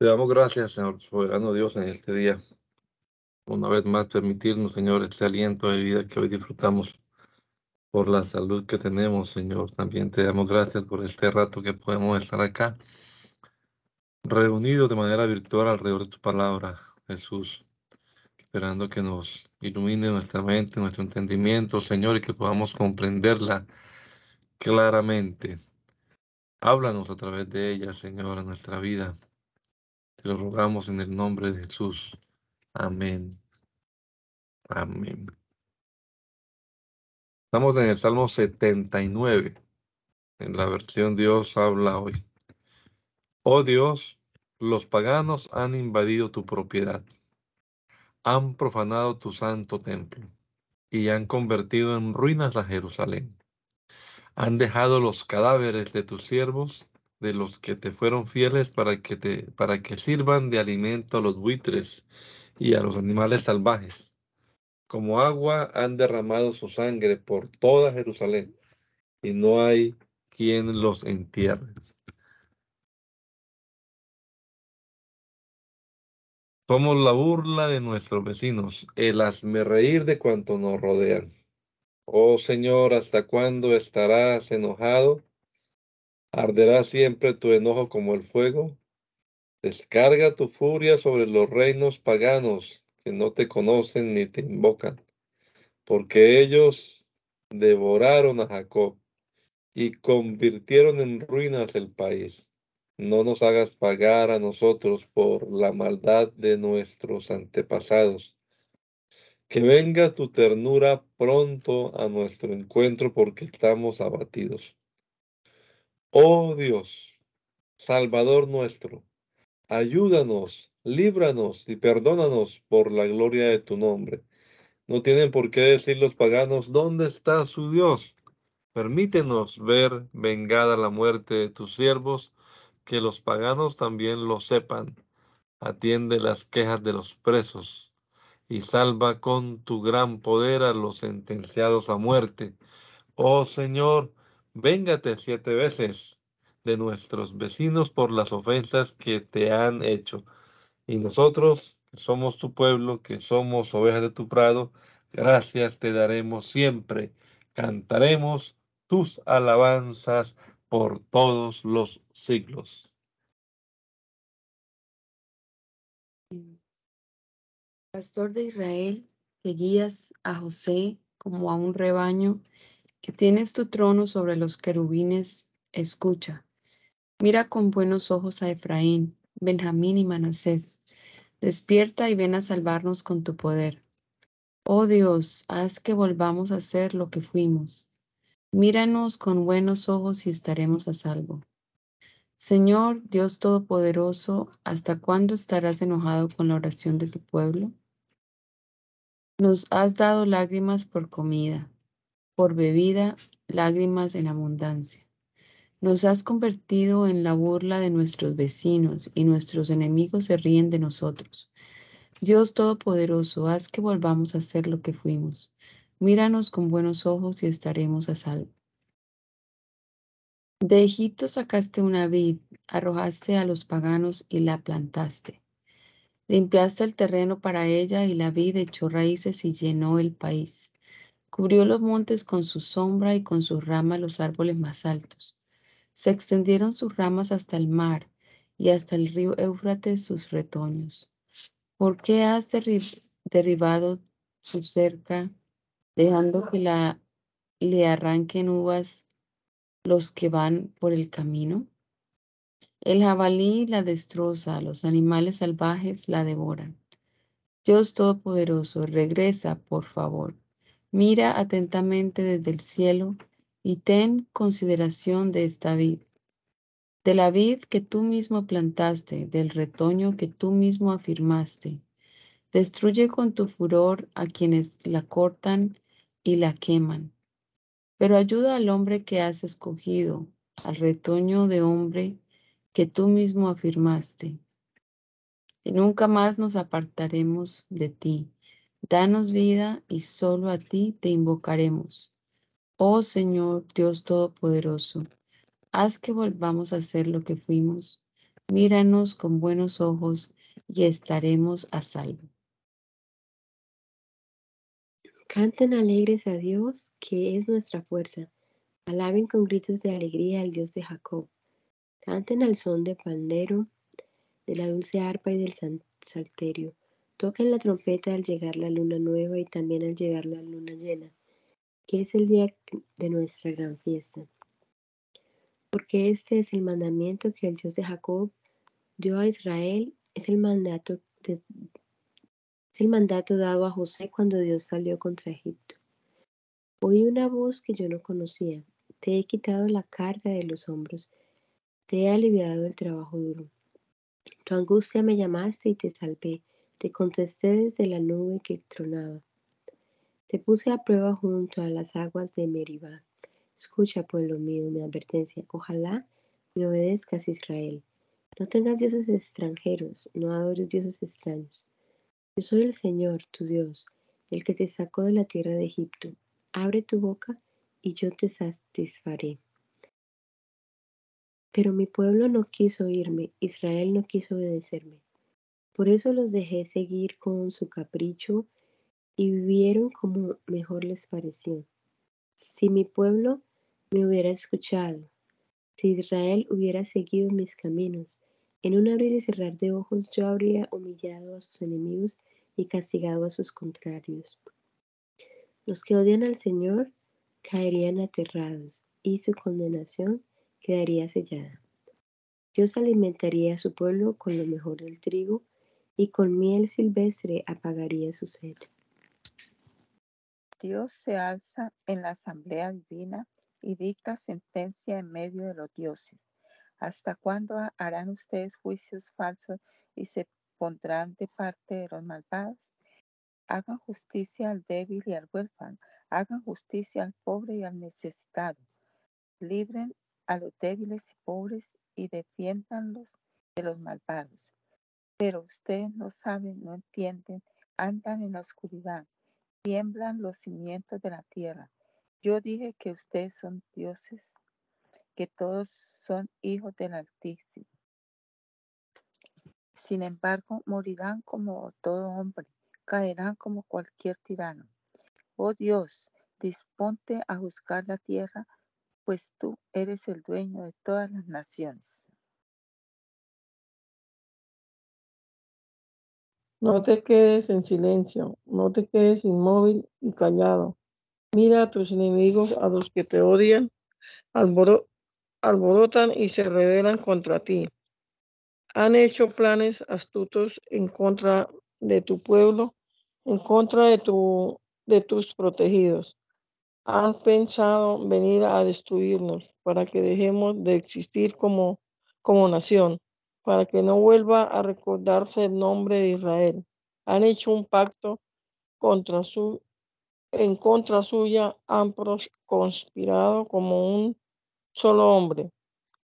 Te damos gracias, Señor, soberano Dios, en este día. Una vez más, permitirnos, Señor, este aliento de vida que hoy disfrutamos por la salud que tenemos, Señor. También te damos gracias por este rato que podemos estar acá, reunidos de manera virtual alrededor de tu palabra, Jesús, esperando que nos ilumine nuestra mente, nuestro entendimiento, Señor, y que podamos comprenderla claramente. Háblanos a través de ella, Señor, en nuestra vida. Te lo rogamos en el nombre de Jesús. Amén. Amén. Estamos en el Salmo 79, en la versión Dios habla hoy. Oh Dios, los paganos han invadido tu propiedad, han profanado tu santo templo y han convertido en ruinas a Jerusalén. Han dejado los cadáveres de tus siervos, de los que te fueron fieles para que, te, para que sirvan de alimento a los buitres y a los animales salvajes como agua han derramado su sangre por toda Jerusalén, y no hay quien los entierre. Somos la burla de nuestros vecinos, el reír de cuanto nos rodean. Oh Señor, ¿hasta cuándo estarás enojado? ¿Arderá siempre tu enojo como el fuego? Descarga tu furia sobre los reinos paganos que no te conocen ni te invocan, porque ellos devoraron a Jacob y convirtieron en ruinas el país. No nos hagas pagar a nosotros por la maldad de nuestros antepasados. Que venga tu ternura pronto a nuestro encuentro porque estamos abatidos. Oh Dios, Salvador nuestro, ayúdanos líbranos y perdónanos por la gloria de tu nombre. No tienen por qué decir los paganos, ¿dónde está su Dios? Permítenos ver vengada la muerte de tus siervos, que los paganos también lo sepan. Atiende las quejas de los presos y salva con tu gran poder a los sentenciados a muerte. Oh Señor, véngate siete veces de nuestros vecinos por las ofensas que te han hecho y nosotros, que somos tu pueblo, que somos ovejas de tu prado, gracias te daremos siempre. Cantaremos tus alabanzas por todos los siglos. Pastor de Israel, que guías a José como a un rebaño, que tienes tu trono sobre los querubines, escucha. Mira con buenos ojos a Efraín, Benjamín y Manasés Despierta y ven a salvarnos con tu poder. Oh Dios, haz que volvamos a ser lo que fuimos. Míranos con buenos ojos y estaremos a salvo. Señor Dios Todopoderoso, ¿hasta cuándo estarás enojado con la oración de tu pueblo? Nos has dado lágrimas por comida, por bebida, lágrimas en abundancia. Nos has convertido en la burla de nuestros vecinos y nuestros enemigos se ríen de nosotros. Dios Todopoderoso, haz que volvamos a ser lo que fuimos. Míranos con buenos ojos y estaremos a salvo. De Egipto sacaste una vid, arrojaste a los paganos y la plantaste. Limpiaste el terreno para ella y la vid echó raíces y llenó el país. Cubrió los montes con su sombra y con sus ramas los árboles más altos. Se extendieron sus ramas hasta el mar y hasta el río Éufrates sus retoños. ¿Por qué has derribado su cerca, dejando que la, le arranquen uvas los que van por el camino? El jabalí la destroza, los animales salvajes la devoran. Dios Todopoderoso, regresa, por favor. Mira atentamente desde el cielo y ten consideración de esta vid, de la vid que tú mismo plantaste, del retoño que tú mismo afirmaste. Destruye con tu furor a quienes la cortan y la queman. Pero ayuda al hombre que has escogido, al retoño de hombre que tú mismo afirmaste. Y nunca más nos apartaremos de ti. Danos vida y solo a ti te invocaremos. Oh Señor Dios Todopoderoso, haz que volvamos a ser lo que fuimos. Míranos con buenos ojos y estaremos a salvo. Canten alegres a Dios, que es nuestra fuerza. Alaben con gritos de alegría al Dios de Jacob. Canten al son de pandero, de la dulce arpa y del salterio. Toquen la trompeta al llegar la luna nueva y también al llegar la luna llena, que es el día de nuestra gran fiesta. Porque este es el mandamiento que el Dios de Jacob dio a Israel, es el mandato es el mandato dado a José cuando Dios salió contra Egipto. Oí una voz que yo no conocía. Te he quitado la carga de los hombros. Te he aliviado el trabajo duro. Tu angustia me llamaste y te salvé. Te contesté desde la nube que tronaba. Te puse a prueba junto a las aguas de Meribá. Escucha, pueblo mío, mi advertencia. Ojalá me obedezcas, Israel. No tengas dioses extranjeros, no adores dioses extraños. Yo soy el Señor, tu Dios, el que te sacó de la tierra de Egipto. Abre tu boca y yo te satisfaré. Pero mi pueblo no quiso oírme, Israel no quiso obedecerme. Por eso los dejé seguir con su capricho y vivieron como mejor les pareció. Si mi pueblo me hubiera escuchado, si Israel hubiera seguido mis caminos, en un abrir y cerrar de ojos yo habría humillado a sus enemigos y castigado a sus contrarios. Los que odian al Señor caerían aterrados y su condenación quedaría sellada. Dios alimentaría a su pueblo con lo mejor del trigo y con miel silvestre apagaría su sed. Dios se alza en la asamblea divina y dicta sentencia en medio de los dioses. ¿Hasta cuándo harán ustedes juicios falsos y se pondrán de parte de los malvados? Hagan justicia al débil y al huérfano, hagan justicia al pobre y al necesitado. Libren a los débiles y pobres y defiéndanlos de los malvados. Pero ustedes no saben, no entienden, andan en la oscuridad, tiemblan los cimientos de la tierra. Yo dije que ustedes son dioses que todos son hijos del Altísimo. Sin embargo, morirán como todo hombre, caerán como cualquier tirano. Oh Dios, disponte a juzgar la tierra, pues tú eres el dueño de todas las naciones. No te quedes en silencio, no te quedes inmóvil y callado. Mira a tus enemigos, a los que te odian, alboro alborotan y se rebelan contra ti. Han hecho planes astutos en contra de tu pueblo, en contra de, tu, de tus protegidos. Han pensado venir a destruirnos para que dejemos de existir como nación, para que no vuelva a recordarse el nombre de Israel. Han hecho un pacto contra su, en contra suya, han conspirado como un solo hombre.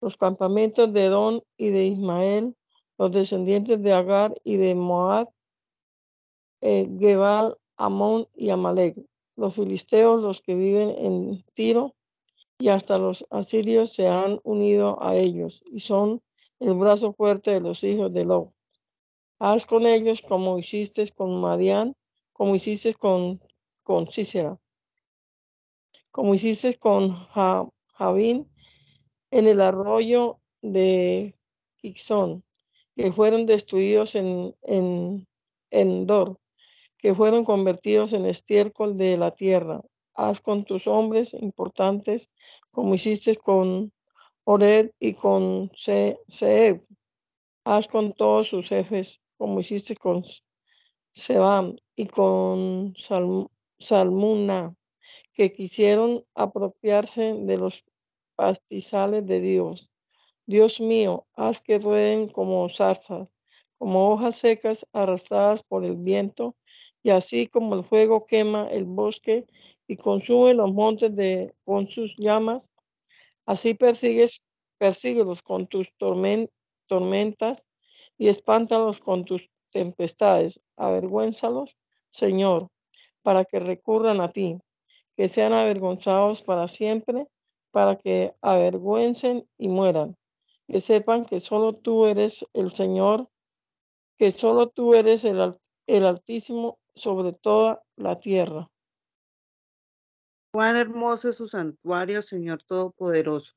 Los campamentos de Edom y de Ismael, los descendientes de Agar y de Moab, eh, Gebal, Amón y Amalek, los filisteos, los que viven en Tiro, y hasta los asirios se han unido a ellos y son el brazo fuerte de los hijos de Lot. Haz con ellos como hiciste con Madián, como hiciste con, con Cícera, como hiciste con Javín en el arroyo de Ixón, que fueron destruidos en, en, Dor, que fueron convertidos en estiércol de la tierra. Haz con tus hombres importantes como hiciste con Ored y con Seb. Haz con todos sus jefes como hiciste con Sebam y con Salmuna, que quisieron apropiarse de los pastizales de Dios. Dios mío, haz que rueden como zarzas, como hojas secas arrastradas por el viento, y así como el fuego quema el bosque y consume los montes de, con sus llamas, así persigues, persíguelos con tus tormentas y espántalos con tus tempestades. Avergüénzalos, Señor, para que recurran a ti, que sean avergonzados para siempre para que avergüencen y mueran. que sepan que solo tú eres el Señor, que solo tú eres el, el Altísimo sobre toda la tierra. Cuán hermoso es su santuario, Señor Todopoderoso.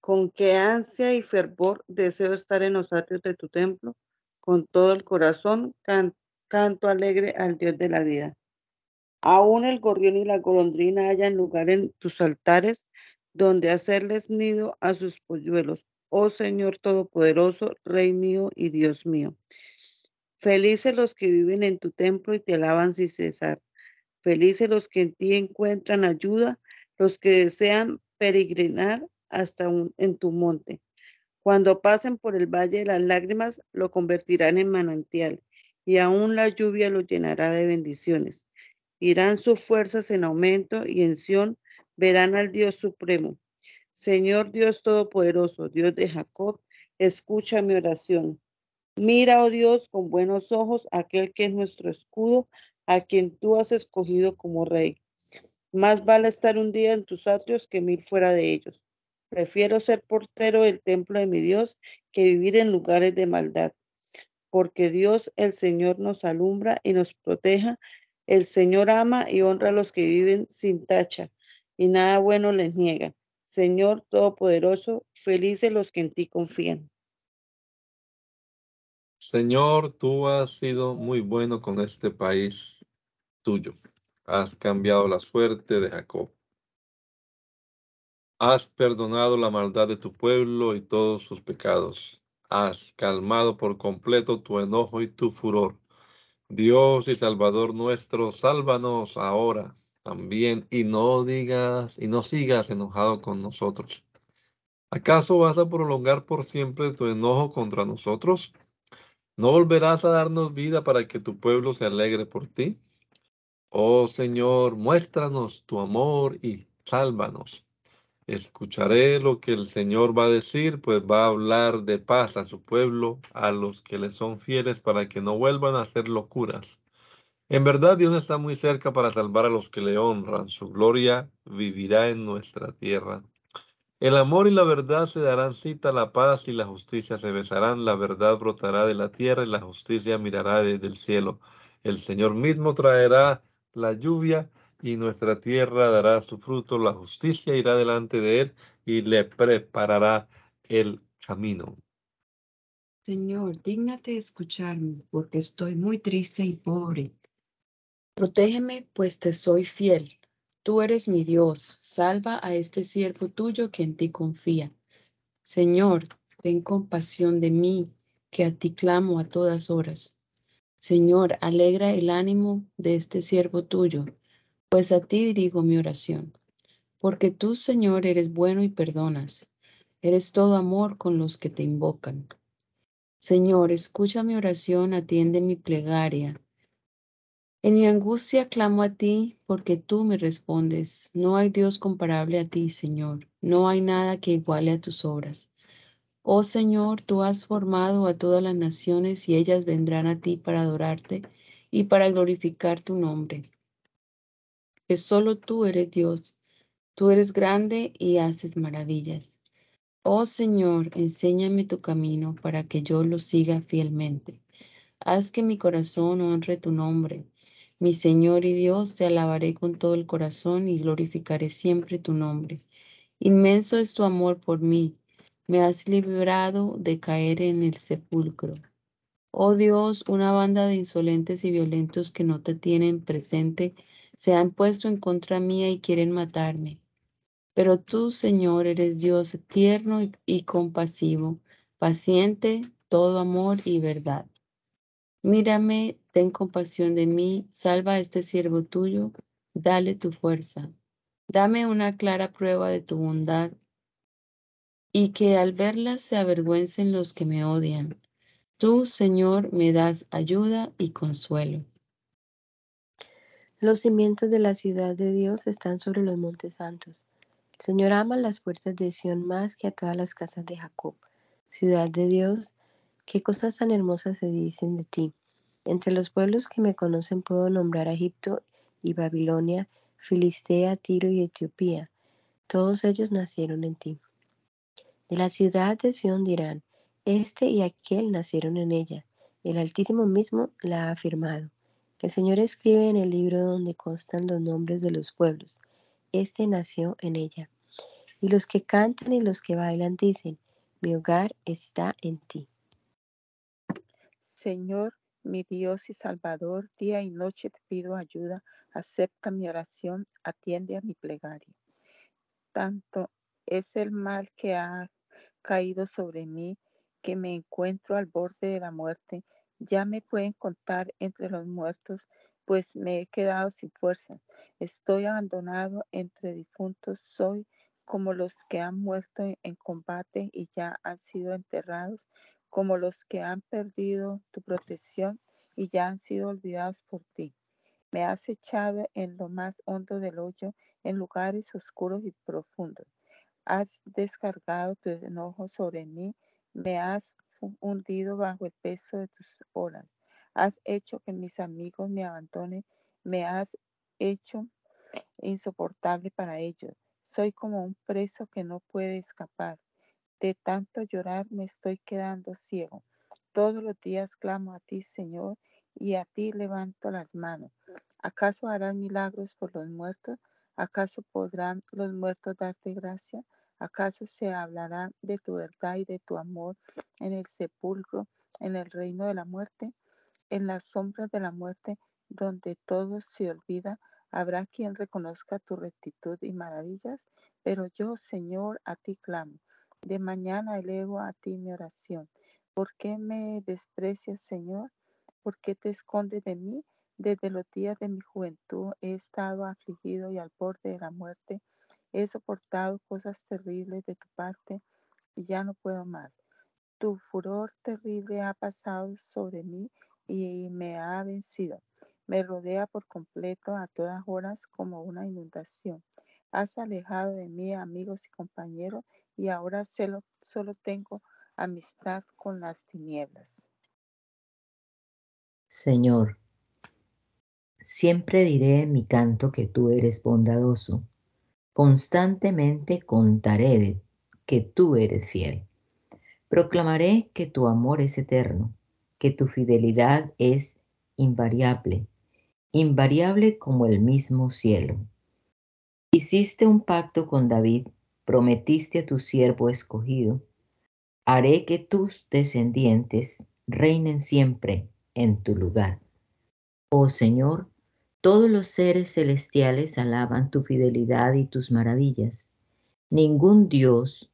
Con qué ansia y fervor deseo estar en los atrios de tu templo. Con todo el corazón canto alegre al Dios de la vida. Aún el gorrión y la golondrina hayan lugar en tus altares, donde hacerles nido a sus polluelos. Oh Señor Todopoderoso, Rey mío y Dios mío. Felices los que viven en tu templo y te alaban sin cesar. Felices los que en ti encuentran ayuda, los que desean peregrinar hasta en tu monte. Cuando pasen por el valle de las lágrimas, lo convertirán en manantial, y aún la lluvia lo llenará de bendiciones. Irán sus fuerzas en aumento y en Sión verán al Dios supremo. Señor Dios Todopoderoso, Dios de Jacob, escucha mi oración. Mira, oh Dios, con buenos ojos aquel que es nuestro escudo, a quien tú has escogido como rey. Más vale estar un día en tus atrios que mil fuera de ellos. Prefiero ser portero del templo de mi Dios que vivir en lugares de maldad. Porque Dios, el Señor, nos alumbra y nos proteja. El Señor ama y honra a los que viven sin tacha y nada bueno les niega. Señor Todopoderoso, felices los que en ti confían. Señor, tú has sido muy bueno con este país tuyo. Has cambiado la suerte de Jacob. Has perdonado la maldad de tu pueblo y todos sus pecados. Has calmado por completo tu enojo y tu furor. Dios y Salvador nuestro, sálvanos ahora también y no digas y no sigas enojado con nosotros. ¿Acaso vas a prolongar por siempre tu enojo contra nosotros? ¿No volverás a darnos vida para que tu pueblo se alegre por ti? Oh Señor, muéstranos tu amor y sálvanos. Escucharé lo que el Señor va a decir, pues va a hablar de paz a su pueblo, a los que le son fieles, para que no vuelvan a hacer locuras. En verdad, Dios está muy cerca para salvar a los que le honran. Su gloria vivirá en nuestra tierra. El amor y la verdad se darán cita, la paz y la justicia se besarán, la verdad brotará de la tierra y la justicia mirará desde el cielo. El Señor mismo traerá la lluvia y nuestra tierra dará su fruto, la justicia irá delante de él y le preparará el camino. Señor, dígnate escucharme, porque estoy muy triste y pobre. Protégeme, pues te soy fiel. Tú eres mi Dios. Salva a este siervo tuyo que en ti confía. Señor, ten compasión de mí, que a ti clamo a todas horas. Señor, alegra el ánimo de este siervo tuyo pues a ti dirigo mi oración. Porque tú, Señor, eres bueno y perdonas. Eres todo amor con los que te invocan. Señor, escucha mi oración, atiende mi plegaria. En mi angustia clamo a ti porque tú me respondes. No hay Dios comparable a ti, Señor. No hay nada que iguale a tus obras. Oh Señor, tú has formado a todas las naciones y ellas vendrán a ti para adorarte y para glorificar tu nombre que solo tú eres Dios. Tú eres grande y haces maravillas. Oh Señor, enséñame tu camino para que yo lo siga fielmente. Haz que mi corazón honre tu nombre. Mi Señor y Dios, te alabaré con todo el corazón y glorificaré siempre tu nombre. Inmenso es tu amor por mí. Me has librado de caer en el sepulcro. Oh Dios, una banda de insolentes y violentos que no te tienen presente se han puesto en contra mía y quieren matarme. Pero tú, Señor, eres Dios tierno y, compasivo, paciente, todo amor y verdad. Mírame, ten compasión de mí, salva a este siervo tuyo, dale tu fuerza. Dame una clara prueba de tu bondad y que al verla se avergüencen los que me odian. Tú, Señor, me das ayuda y consuelo. Los cimientos de la ciudad de Dios están sobre los montes santos. El Señor ama las puertas de Sión más que a todas las casas de Jacob. Ciudad de Dios, qué cosas tan hermosas se dicen de ti. Entre los pueblos que me conocen puedo nombrar a Egipto y Babilonia, Filistea, Tiro y Etiopía. Todos ellos nacieron en ti. De la ciudad de Sión dirán, este y aquel nacieron en ella, el Altísimo mismo la ha afirmado. El Señor escribe en el libro donde constan los nombres de los pueblos, este nació en ella. Y los que cantan y los que bailan dicen, mi hogar está en ti. Señor, mi Dios y Salvador, día y noche te pido ayuda, acepta mi oración, atiende a mi plegaria. Tanto es el mal que ha caído sobre mí que me encuentro al borde de la muerte. Ya me pueden contar entre los muertos, pues me he quedado sin fuerza. Estoy abandonado entre difuntos, soy como los que han muerto en combate y ya han sido enterrados, como los que han perdido tu protección y ya han sido olvidados por ti. Me has echado en lo más hondo del hoyo, en lugares oscuros y profundos. Has descargado tu enojo sobre mí, me has hundido bajo el peso de tus olas. Has hecho que mis amigos me abandonen, me has hecho insoportable para ellos. Soy como un preso que no puede escapar. De tanto llorar me estoy quedando ciego. Todos los días clamo a ti, Señor, y a ti levanto las manos. ¿Acaso harán milagros por los muertos? ¿Acaso podrán los muertos darte gracia? ¿Acaso se hablará de tu verdad y de tu amor en el sepulcro, en el reino de la muerte? En las sombras de la muerte, donde todo se olvida, Habrá quien reconozca tu rectitud y maravillas, pero yo, Señor, a ti clamo. De mañana elevo a ti mi oración. ¿Por qué me desprecias, Señor? ¿Por qué te escondes de mí? Desde los días de mi juventud he estado afligido y al borde de la muerte. He soportado cosas terribles de tu parte y ya no puedo más. Tu furor terrible ha pasado sobre mí y me ha vencido. Me rodea por completo a todas horas como una inundación. Has alejado de mí amigos y compañeros y ahora solo, tengo amistad con las tinieblas. Señor, siempre diré en mi canto que tú eres bondadoso. Constantemente contaré que tú eres fiel. Proclamaré que tu amor es eterno, que tu fidelidad es invariable invariable como el mismo cielo. Hiciste un pacto con David, prometiste a tu siervo escogido, haré que tus descendientes reinen siempre en tu lugar. Oh Señor, todos los seres celestiales alaban tu fidelidad y tus maravillas. Ningún Dios,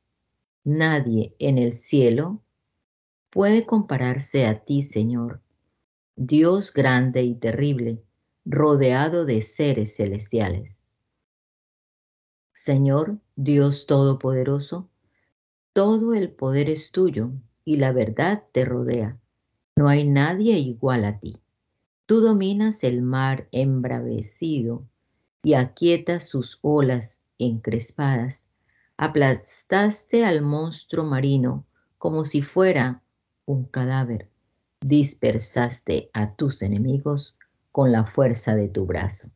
nadie en el cielo puede compararse a ti, Señor, Dios grande y terrible, rodeado de seres celestiales. Señor Dios Todopoderoso, todo el poder es tuyo y la verdad te rodea. No hay nadie igual a ti. Tú dominas el mar embravecido y aquietas sus olas encrespadas. Aplastaste al monstruo marino como si fuera un cadáver. Dispersaste a tus enemigos con la fuerza de tu brazo.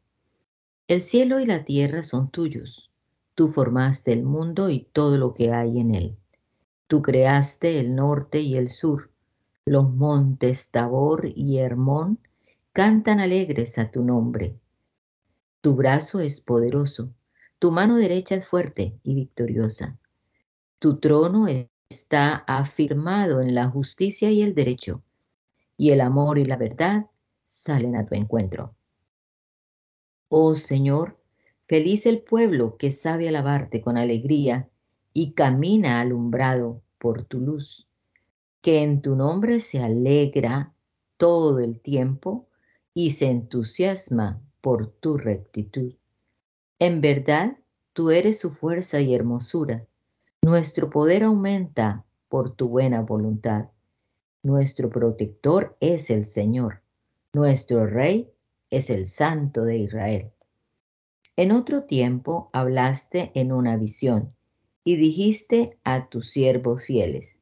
El cielo y la tierra son tuyos. Tú formaste el mundo y todo lo que hay en él. Tú creaste el norte y el sur. Los montes Tabor y Hermón cantan alegres a tu nombre. Tu brazo es poderoso, tu mano derecha es fuerte y victoriosa. Tu trono está afirmado en la justicia y el derecho, y el amor y la verdad salen a tu encuentro. Oh Señor, feliz el pueblo que sabe alabarte con alegría y camina alumbrado por tu luz, que en tu nombre se alegra todo el tiempo y se entusiasma por tu rectitud. En verdad, tú eres su fuerza y hermosura. Nuestro poder aumenta por tu buena voluntad. Nuestro protector es el Señor. Nuestro Rey es el Santo de Israel. En otro tiempo hablaste en una visión y dijiste a tus siervos fieles,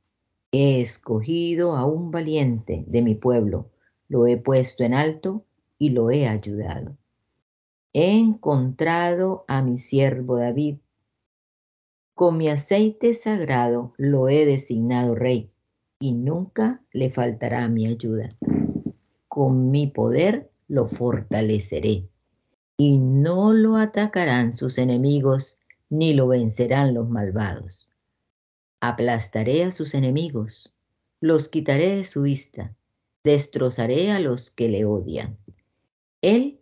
he escogido a un valiente de mi pueblo, lo he puesto en alto y lo he ayudado. He encontrado a mi siervo David. Con mi aceite sagrado lo he designado rey, y nunca le faltará mi ayuda. Con mi poder lo fortaleceré, y no lo atacarán sus enemigos, ni lo vencerán los malvados. Aplastaré a sus enemigos, los quitaré de su vista, destrozaré a los que le odian. Él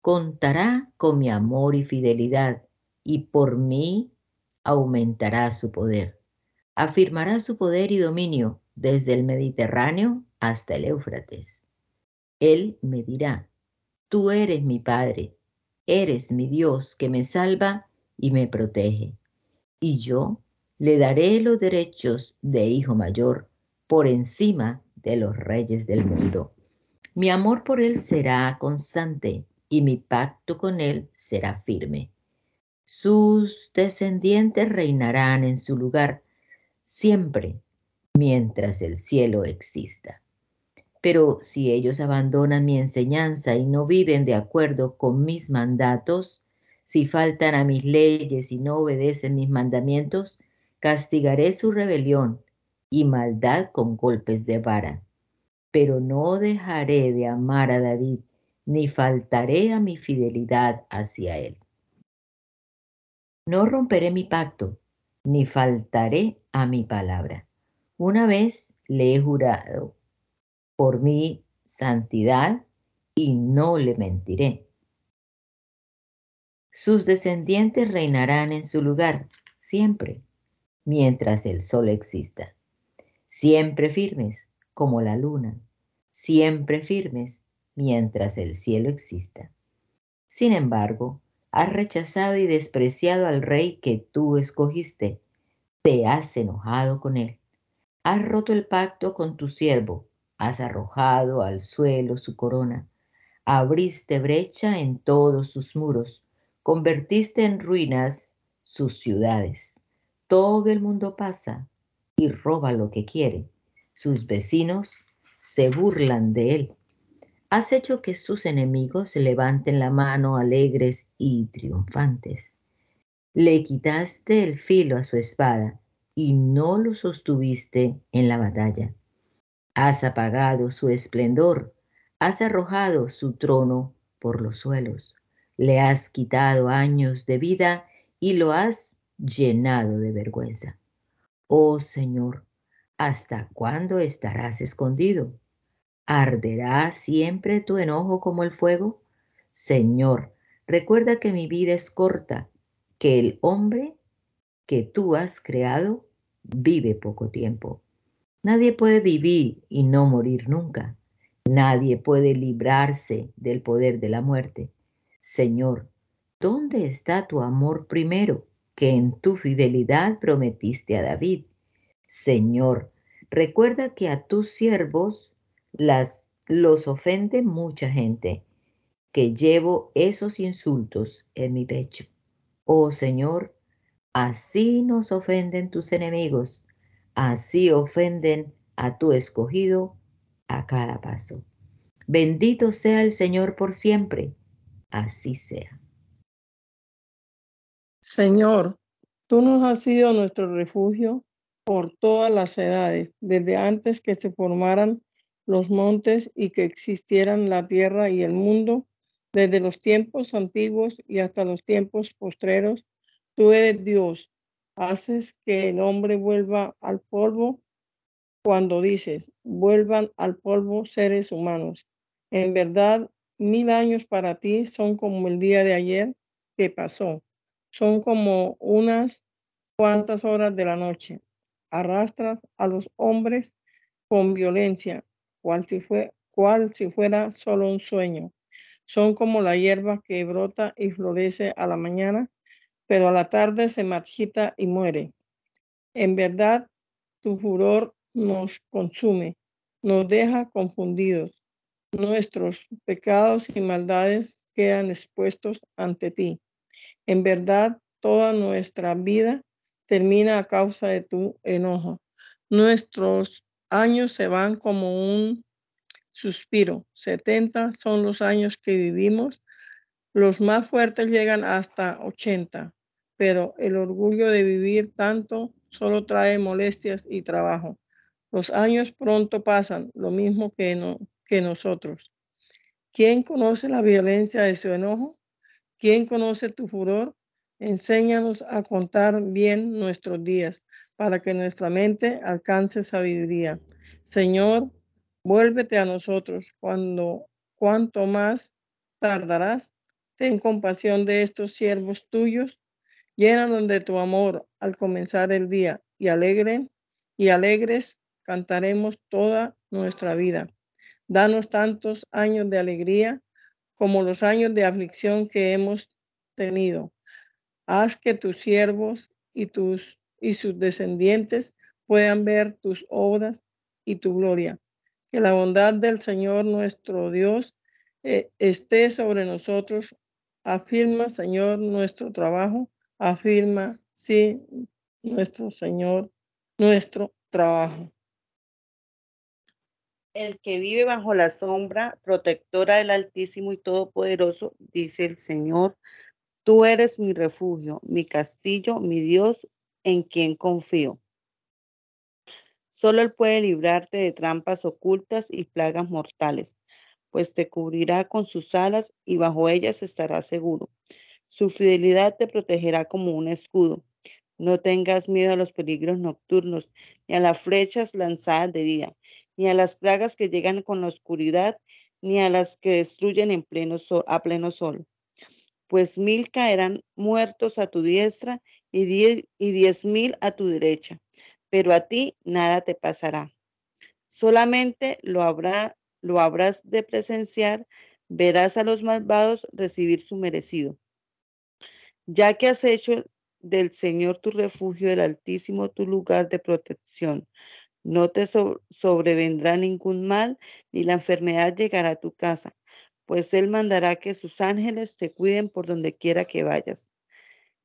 contará con mi amor y fidelidad, y por mí aumentará su poder. Afirmará su poder y dominio desde el Mediterráneo hasta el Éufrates. Él me dirá, tú eres mi Padre, eres mi Dios que me salva y me protege. Y yo le daré los derechos de hijo mayor por encima de los reyes del mundo. Mi amor por él será constante y mi pacto con él será firme. Sus descendientes reinarán en su lugar siempre mientras el cielo exista. Pero si ellos abandonan mi enseñanza y no viven de acuerdo con mis mandatos, si faltan a mis leyes y no obedecen mis mandamientos, castigaré su rebelión y maldad con golpes de vara. Pero no dejaré de amar a David, ni faltaré a mi fidelidad hacia él. No romperé mi pacto, ni faltaré a mi palabra. Una vez le he jurado por mi santidad y no le mentiré. Sus descendientes reinarán en su lugar siempre, mientras el sol exista. Siempre firmes como la luna, siempre firmes mientras el cielo exista. Sin embargo, Has rechazado y despreciado al rey que tú escogiste. Te has enojado con él. Has roto el pacto con tu siervo. Has arrojado al suelo su corona. Abriste brecha en todos sus muros. Convertiste en ruinas sus ciudades. Todo el mundo pasa y roba lo que quiere. Sus vecinos se burlan de él. Has hecho que sus enemigos levanten la mano alegres y triunfantes. Le quitaste el filo a su espada y no lo sostuviste en la batalla. Has apagado su esplendor, has arrojado su trono por los suelos, le has quitado años de vida y lo has llenado de vergüenza. Oh Señor, ¿hasta cuándo estarás escondido? ¿Arderá siempre tu enojo como el fuego? Señor, recuerda que mi vida es corta, que el hombre que tú has creado vive poco tiempo. Nadie puede vivir y no morir nunca. Nadie puede librarse del poder de la muerte. Señor, ¿dónde está tu amor primero que en tu fidelidad prometiste a David? Señor, recuerda que a tus siervos las, los ofende mucha gente, que llevo esos insultos en mi pecho. Oh Señor, así nos ofenden tus enemigos, así ofenden a tu escogido a cada paso. Bendito sea el Señor por siempre, así sea. Señor, tú nos has sido nuestro refugio por todas las edades, desde antes que se formaran los montes y que existieran la tierra y el mundo, desde los tiempos antiguos y hasta los tiempos postreros. Tú eres Dios, haces que el hombre vuelva al polvo cuando dices, vuelvan al polvo seres humanos. En verdad, mil años para ti son como el día de ayer que pasó, son como unas cuantas horas de la noche. Arrastras a los hombres con violencia, cual si, fue, cual si fuera solo un sueño. Son como la hierba que brota y florece a la mañana, pero a la tarde se marchita y muere. En verdad, tu furor nos consume, nos deja confundidos. Nuestros pecados y maldades quedan expuestos ante ti. En verdad, toda nuestra vida termina a causa de tu enojo. Nuestros años se van como un suspiro. 70 son los años que vivimos. Los más fuertes llegan hasta 80. Pero el orgullo de vivir tanto solo trae molestias y trabajo. Los años pronto pasan, lo mismo que, no, que nosotros. ¿Quién conoce la violencia de su enojo? ¿Quién conoce tu furor? Enséñanos a contar bien nuestros días para que nuestra mente alcance sabiduría. Señor, vuélvete a nosotros cuando cuanto más tardarás. Ten compasión de estos siervos tuyos. Llénanos de tu amor al comenzar el día y alegren y alegres cantaremos toda nuestra vida. Danos tantos años de alegría como los años de aflicción que hemos tenido. Haz que tus siervos y tus y sus descendientes puedan ver tus obras y tu gloria. Que la bondad del Señor nuestro Dios eh, esté sobre nosotros. Afirma, Señor, nuestro trabajo. Afirma, sí, nuestro Señor, nuestro trabajo. El que vive bajo la sombra protectora del Altísimo y Todopoderoso, dice el Señor, tú eres mi refugio, mi castillo, mi Dios, en quien confío. Solo Él puede librarte de trampas ocultas y plagas mortales, pues te cubrirá con sus alas y bajo ellas estarás seguro. Su fidelidad te protegerá como un escudo. No tengas miedo a los peligros nocturnos, ni a las flechas lanzadas de día, ni a las plagas que llegan con la oscuridad, ni a las que destruyen a pleno sol. Pues mil caerán muertos a tu diestra y diez, y diez mil a tu derecha, pero a ti nada te pasará. Solamente lo, habrá, lo habrás de presenciar, verás a los malvados recibir su merecido. Ya que has hecho del Señor tu refugio, el Altísimo tu lugar de protección, no te sobrevendrá ningún mal, ni la enfermedad llegará a tu casa, pues Él mandará que sus ángeles te cuiden por donde quiera que vayas.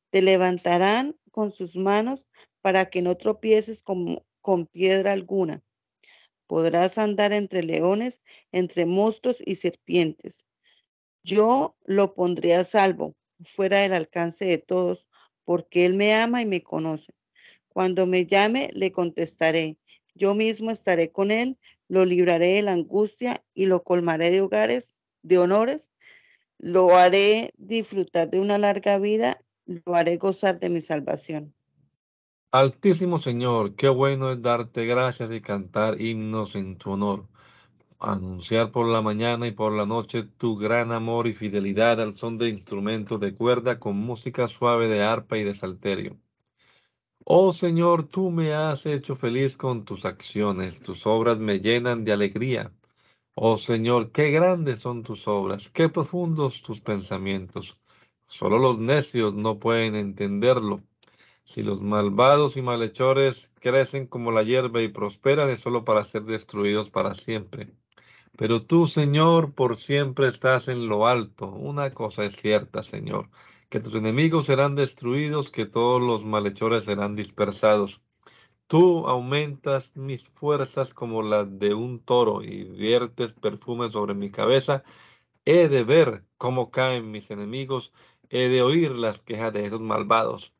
Te levantarán con sus manos para que no tropieces con, piedra alguna. Podrás andar entre leones, entre monstruos y serpientes. Yo lo pondré a salvo, fuera del alcance de todos, porque Él me ama y me conoce. Cuando me llame, le contestaré. Yo mismo estaré con él, lo libraré de la angustia y lo colmaré de hogares, de honores, lo haré disfrutar de una larga vida, lo haré gozar de mi salvación. Altísimo Señor, qué bueno es darte gracias y cantar himnos en tu honor. Anunciar por la mañana y por la noche tu gran amor y fidelidad al son de instrumentos de cuerda con música suave de arpa y de salterio. Oh Señor, tú me has hecho feliz con tus acciones, tus obras me llenan de alegría. Oh Señor, qué grandes son tus obras, qué profundos tus pensamientos. Solo los necios no pueden entenderlo. Si los malvados y malhechores crecen como la hierba y prosperan, es solo para ser destruidos para siempre. Pero tú, Señor, por siempre estás en lo alto. Una cosa es cierta, Señor que tus enemigos serán destruidos, que todos los malhechores serán dispersados. Tú aumentas mis fuerzas como las de un toro y viertes perfume sobre mi cabeza. He de ver cómo caen mis enemigos, he de oír las quejas de esos malvados.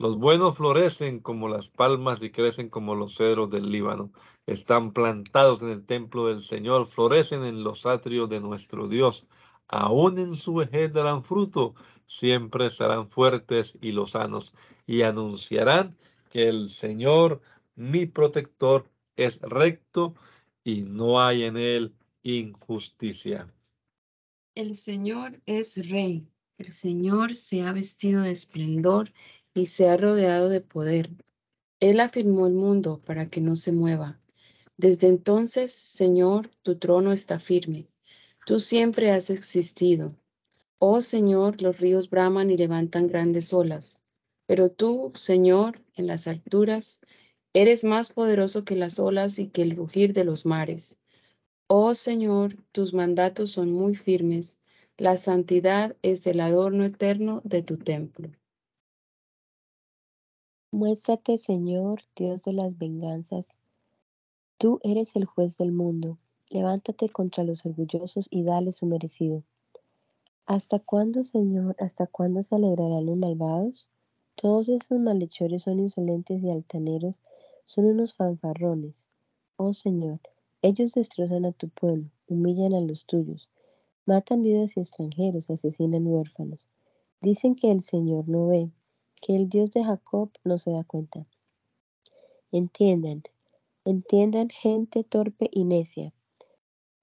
Los buenos florecen como las palmas y crecen como los cedros del Líbano. Están plantados en el templo del Señor, florecen en los atrios de nuestro Dios. Aún en su vejez darán fruto siempre serán fuertes y lozanos y anunciarán que el Señor, mi protector, es recto y no hay en él injusticia. El Señor es rey, el Señor se ha vestido de esplendor y se ha rodeado de poder. Él afirmó el mundo para que no se mueva. Desde entonces, Señor, tu trono está firme. Tú siempre has existido. Oh Señor, los ríos braman y levantan grandes olas, pero tú, Señor, en las alturas, eres más poderoso que las olas y que el rugir de los mares. Oh Señor, tus mandatos son muy firmes, la santidad es el adorno eterno de tu templo. Muéstrate, Señor, Dios de las venganzas. Tú eres el juez del mundo. Levántate contra los orgullosos y dale su merecido. ¿Hasta cuándo, Señor, hasta cuándo se alegrarán los malvados? Todos esos malhechores son insolentes y altaneros, son unos fanfarrones. Oh Señor, ellos destrozan a tu pueblo, humillan a los tuyos, matan viudas y extranjeros, asesinan huérfanos. Dicen que el Señor no ve, que el Dios de Jacob no se da cuenta. Entiendan, entiendan gente torpe y necia.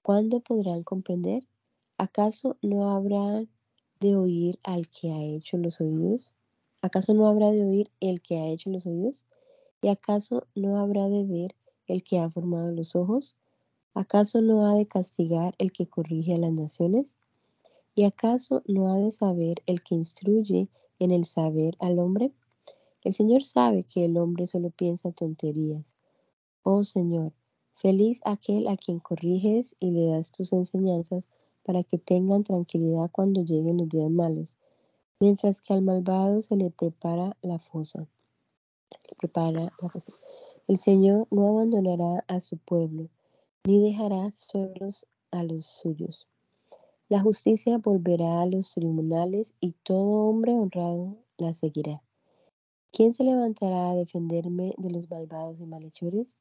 ¿Cuándo podrán comprender? ¿Acaso no habrá de oír al que ha hecho los oídos? ¿Acaso no habrá de oír el que ha hecho los oídos? ¿Y acaso no habrá de ver el que ha formado los ojos? ¿Acaso no ha de castigar el que corrige a las naciones? ¿Y acaso no ha de saber el que instruye en el saber al hombre? El Señor sabe que el hombre solo piensa tonterías. Oh Señor, feliz aquel a quien corriges y le das tus enseñanzas para que tengan tranquilidad cuando lleguen los días malos, mientras que al malvado se le prepara la fosa. prepara la fosa. El Señor no abandonará a su pueblo, ni dejará solos a los suyos. La justicia volverá a los tribunales y todo hombre honrado la seguirá. ¿Quién se levantará a defenderme de los malvados y malhechores?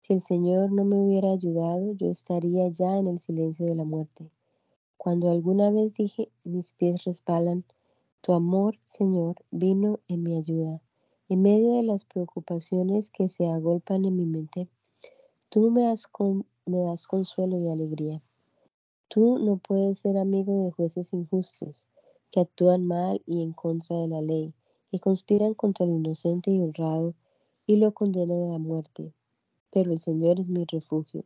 Si el Señor no me hubiera ayudado, yo estaría ya en el silencio de la muerte. Cuando alguna vez dije, mis pies resbalan, tu amor, Señor, vino en mi ayuda. En medio de las preocupaciones que se agolpan en mi mente, tú me, me das consuelo y alegría. Tú no puedes ser amigo de jueces injustos, que actúan mal y en contra de la ley, que conspiran contra el inocente y honrado y lo condenan a la muerte. Pero el Señor es mi refugio.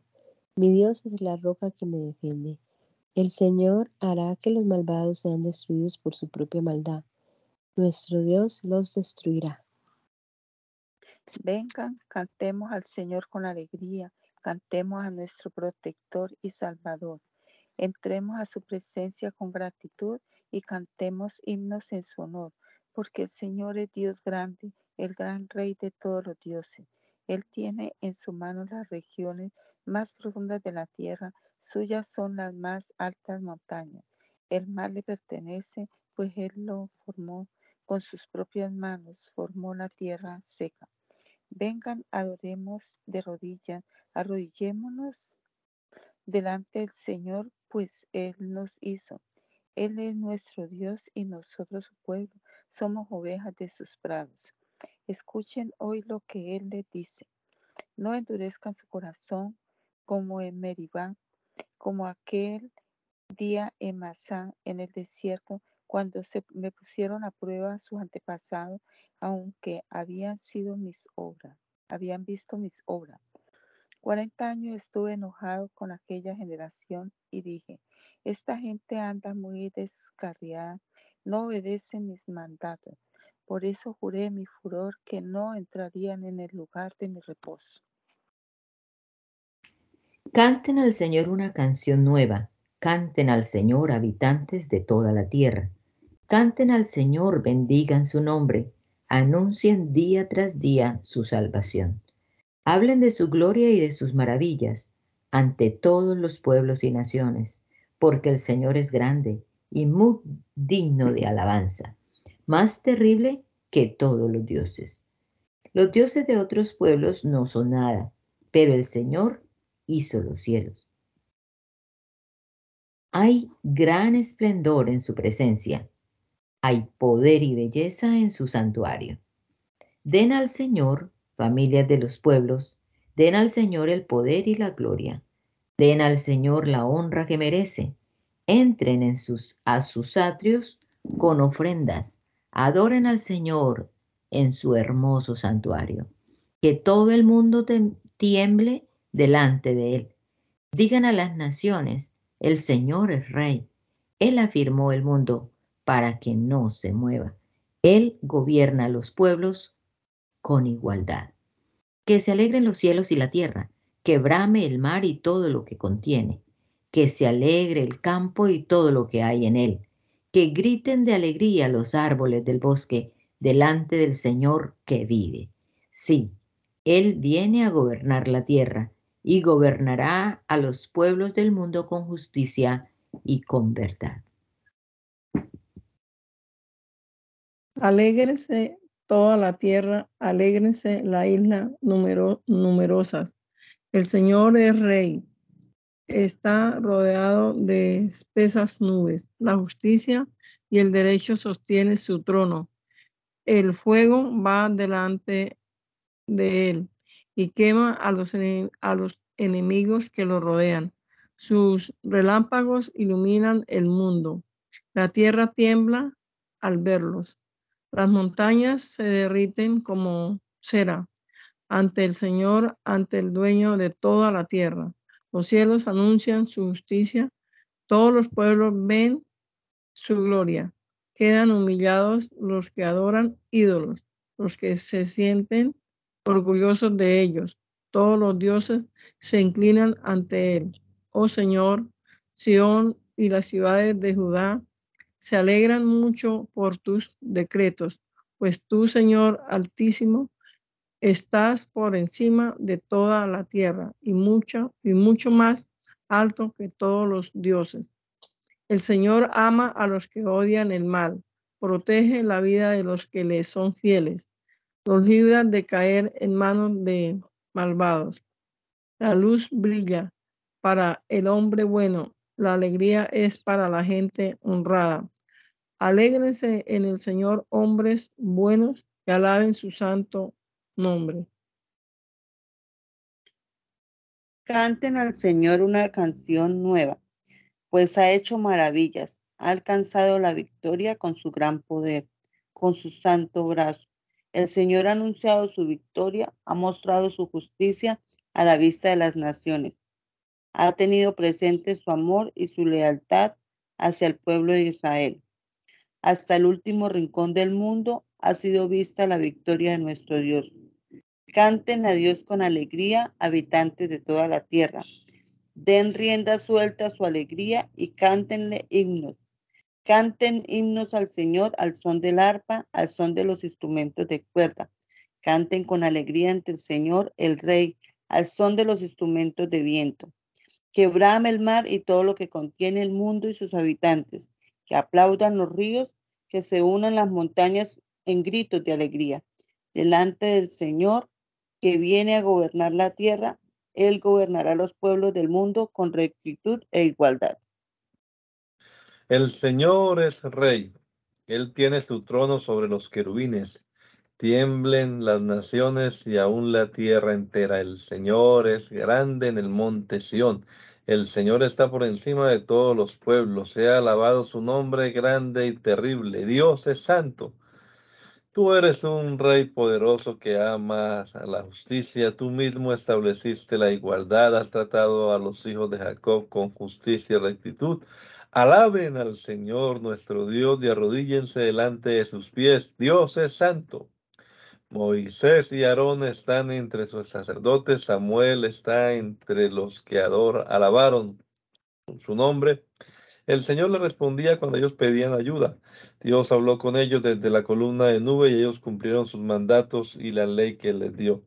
Mi Dios es la roca que me defiende. El Señor hará que los malvados sean destruidos por su propia maldad. Nuestro Dios los destruirá. Vengan, cantemos al Señor con alegría, cantemos a nuestro protector y salvador. Entremos a su presencia con gratitud y cantemos himnos en su honor, porque el Señor es Dios grande, el gran Rey de todos los dioses. Él tiene en su mano las regiones más profundas de la tierra Suyas son las más altas montañas. El mar le pertenece, pues Él lo formó con sus propias manos, formó la tierra seca. Vengan, adoremos de rodillas, arrodillémonos delante del Señor, pues Él nos hizo. Él es nuestro Dios y nosotros su pueblo, somos ovejas de sus prados. Escuchen hoy lo que Él les dice. No endurezcan su corazón como en Meribá, como aquel día en Masá, en el desierto, cuando se me pusieron a prueba sus antepasados, aunque habían sido mis obras, habían visto mis obras. Cuarenta años estuve enojado con aquella generación y dije, esta gente anda muy descarriada, no obedece mis mandatos. Por eso juré mi furor que no entrarían en el lugar de mi reposo. Canten al Señor una canción nueva, canten al Señor habitantes de toda la tierra. Canten al Señor, bendigan su nombre, anuncien día tras día su salvación. Hablen de su gloria y de sus maravillas ante todos los pueblos y naciones, porque el Señor es grande y muy digno de alabanza, más terrible que todos los dioses. Los dioses de otros pueblos no son nada, pero el Señor hizo los cielos. Hay gran esplendor en su presencia, hay poder y belleza en su santuario. Den al Señor, familias de los pueblos, den al Señor el poder y la gloria, den al Señor la honra que merece, entren en sus, a sus atrios con ofrendas, adoren al Señor en su hermoso santuario. Que todo el mundo tiemble delante de él. Digan a las naciones, el Señor es rey. Él afirmó el mundo para que no se mueva. Él gobierna los pueblos con igualdad. Que se alegren los cielos y la tierra, que brame el mar y todo lo que contiene, que se alegre el campo y todo lo que hay en él, que griten de alegría los árboles del bosque delante del Señor que vive. Sí, Él viene a gobernar la tierra y gobernará a los pueblos del mundo con justicia y con verdad. Alégrense toda la tierra, alégrense la isla numerosas. El Señor es rey, está rodeado de espesas nubes. La justicia y el derecho sostiene su trono. El fuego va delante de él y quema a los, a los enemigos que lo rodean. Sus relámpagos iluminan el mundo. La tierra tiembla al verlos. Las montañas se derriten como cera ante el Señor, ante el dueño de toda la tierra. Los cielos anuncian su justicia, todos los pueblos ven su gloria. Quedan humillados los que adoran ídolos, los que se sienten orgullosos de ellos. Todos los dioses se inclinan ante él. Oh Señor, Sión y las ciudades de Judá se alegran mucho por tus decretos, pues tú, Señor Altísimo, estás por encima de toda la tierra y mucho y mucho más alto que todos los dioses. El Señor ama a los que odian el mal, protege la vida de los que le son fieles, los libra de caer en manos de malvados. La luz brilla para el hombre bueno, la alegría es para la gente honrada. Alégrense en el Señor hombres buenos que alaben su santo nombre. Canten al Señor una canción nueva, pues ha hecho maravillas, ha alcanzado la victoria con su gran poder, con su santo brazo. El Señor ha anunciado su victoria, ha mostrado su justicia a la vista de las naciones. Ha tenido presente su amor y su lealtad hacia el pueblo de Israel. Hasta el último rincón del mundo ha sido vista la victoria de nuestro Dios. Canten a Dios con alegría, habitantes de toda la tierra. Den rienda suelta a su alegría y cántenle himnos. Canten himnos al Señor al son del arpa, al son de los instrumentos de cuerda. Canten con alegría ante el Señor, el Rey, al son de los instrumentos de viento. Que brame el mar y todo lo que contiene el mundo y sus habitantes. Que aplaudan los ríos, que se unan las montañas en gritos de alegría. Delante del Señor, que viene a gobernar la tierra, Él gobernará los pueblos del mundo con rectitud e igualdad. El Señor es rey, Él tiene su trono sobre los querubines. Tiemblen las naciones y aún la tierra entera. El Señor es grande en el monte Sión. El Señor está por encima de todos los pueblos. Sea alabado su nombre grande y terrible. Dios es santo. Tú eres un rey poderoso que amas a la justicia. Tú mismo estableciste la igualdad. Has tratado a los hijos de Jacob con justicia y rectitud. Alaben al Señor nuestro Dios y arrodíllense delante de sus pies. Dios es santo. Moisés y Aarón están entre sus sacerdotes. Samuel está entre los que ador, alabaron su nombre. El Señor le respondía cuando ellos pedían ayuda. Dios habló con ellos desde la columna de nube y ellos cumplieron sus mandatos y la ley que les dio.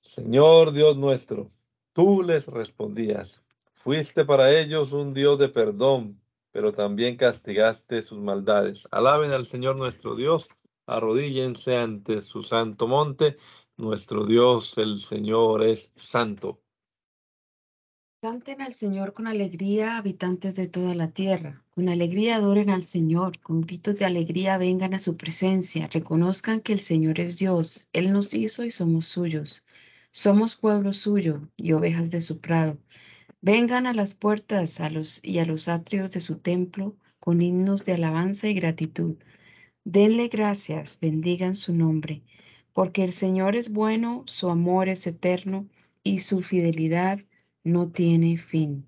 Señor Dios nuestro, tú les respondías. Fuiste para ellos un Dios de perdón, pero también castigaste sus maldades. Alaben al Señor nuestro Dios, arrodíllense ante su santo monte. Nuestro Dios, el Señor, es santo. Canten al Señor con alegría, habitantes de toda la tierra. Con alegría adoren al Señor, con gritos de alegría vengan a su presencia. Reconozcan que el Señor es Dios. Él nos hizo y somos suyos. Somos pueblo suyo y ovejas de su prado. Vengan a las puertas a los, y a los atrios de su templo con himnos de alabanza y gratitud. Denle gracias, bendigan su nombre, porque el Señor es bueno, su amor es eterno y su fidelidad no tiene fin.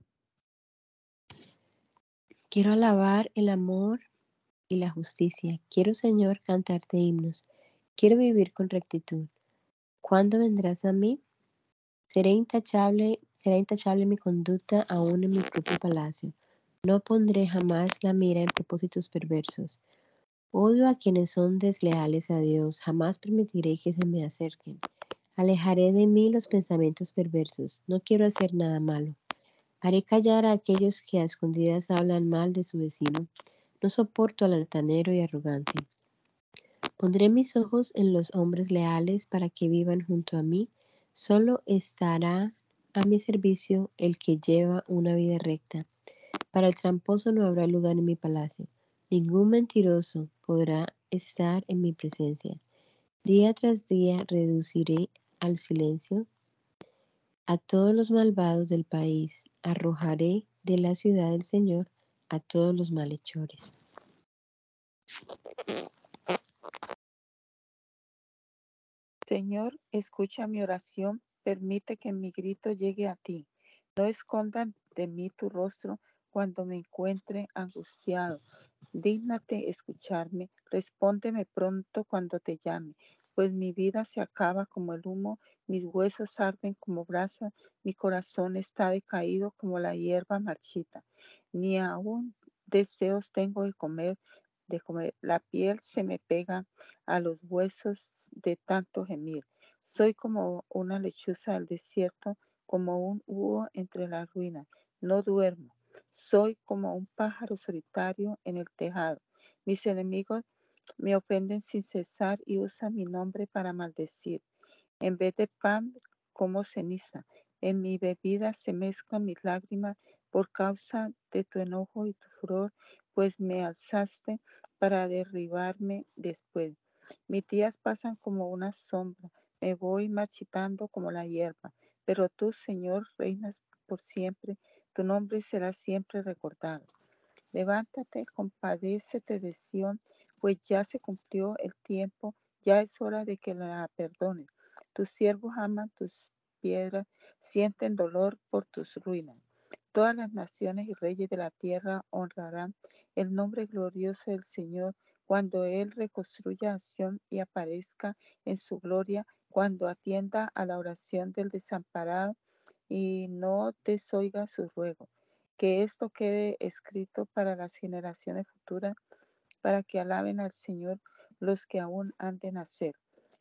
Quiero alabar el amor y la justicia. Quiero, Señor, cantarte himnos. Quiero vivir con rectitud. ¿Cuándo vendrás a mí? Intachable, será intachable mi conducta aún en mi propio palacio. No pondré jamás la mira en propósitos perversos. Odio a quienes son desleales a Dios. Jamás permitiré que se me acerquen. Alejaré de mí los pensamientos perversos. No quiero hacer nada malo. Haré callar a aquellos que a escondidas hablan mal de su vecino. No soporto al altanero y arrogante. Pondré mis ojos en los hombres leales para que vivan junto a mí. Solo estará a mi servicio el que lleva una vida recta. Para el tramposo no habrá lugar en mi palacio. Ningún mentiroso podrá estar en mi presencia. Día tras día reduciré al silencio a todos los malvados del país. Arrojaré de la ciudad del Señor a todos los malhechores. Señor, escucha mi oración, permite que mi grito llegue a ti. No escondan de mí tu rostro cuando me encuentre angustiado. Dígnate escucharme, respóndeme pronto cuando te llame, pues mi vida se acaba como el humo, mis huesos arden como brasa, mi corazón está decaído como la hierba marchita. Ni aún deseos tengo de comer, de comer. La piel se me pega a los huesos de tanto gemir. Soy como una lechuza del desierto, como un búho entre las ruinas. No duermo. Soy como un pájaro solitario en el tejado. Mis enemigos me ofenden sin cesar y usan mi nombre para maldecir. En vez de pan, como ceniza. En mi bebida se mezclan mis lágrimas por causa de tu enojo y tu furor, pues me alzaste para derribarme después. Mis días pasan como una sombra, me voy marchitando como la hierba, pero tú, Señor, reinas por siempre, tu nombre será siempre recordado. Levántate, compadécete de Sión, pues ya se cumplió el tiempo, ya es hora de que la perdone. Tus siervos aman tus piedras, sienten dolor por tus ruinas. Todas las naciones y reyes de la tierra honrarán el nombre glorioso del Señor cuando Él reconstruya acción y aparezca en su gloria, cuando atienda a la oración del desamparado y no desoiga su ruego. Que esto quede escrito para las generaciones futuras, para que alaben al Señor los que aún han de nacer.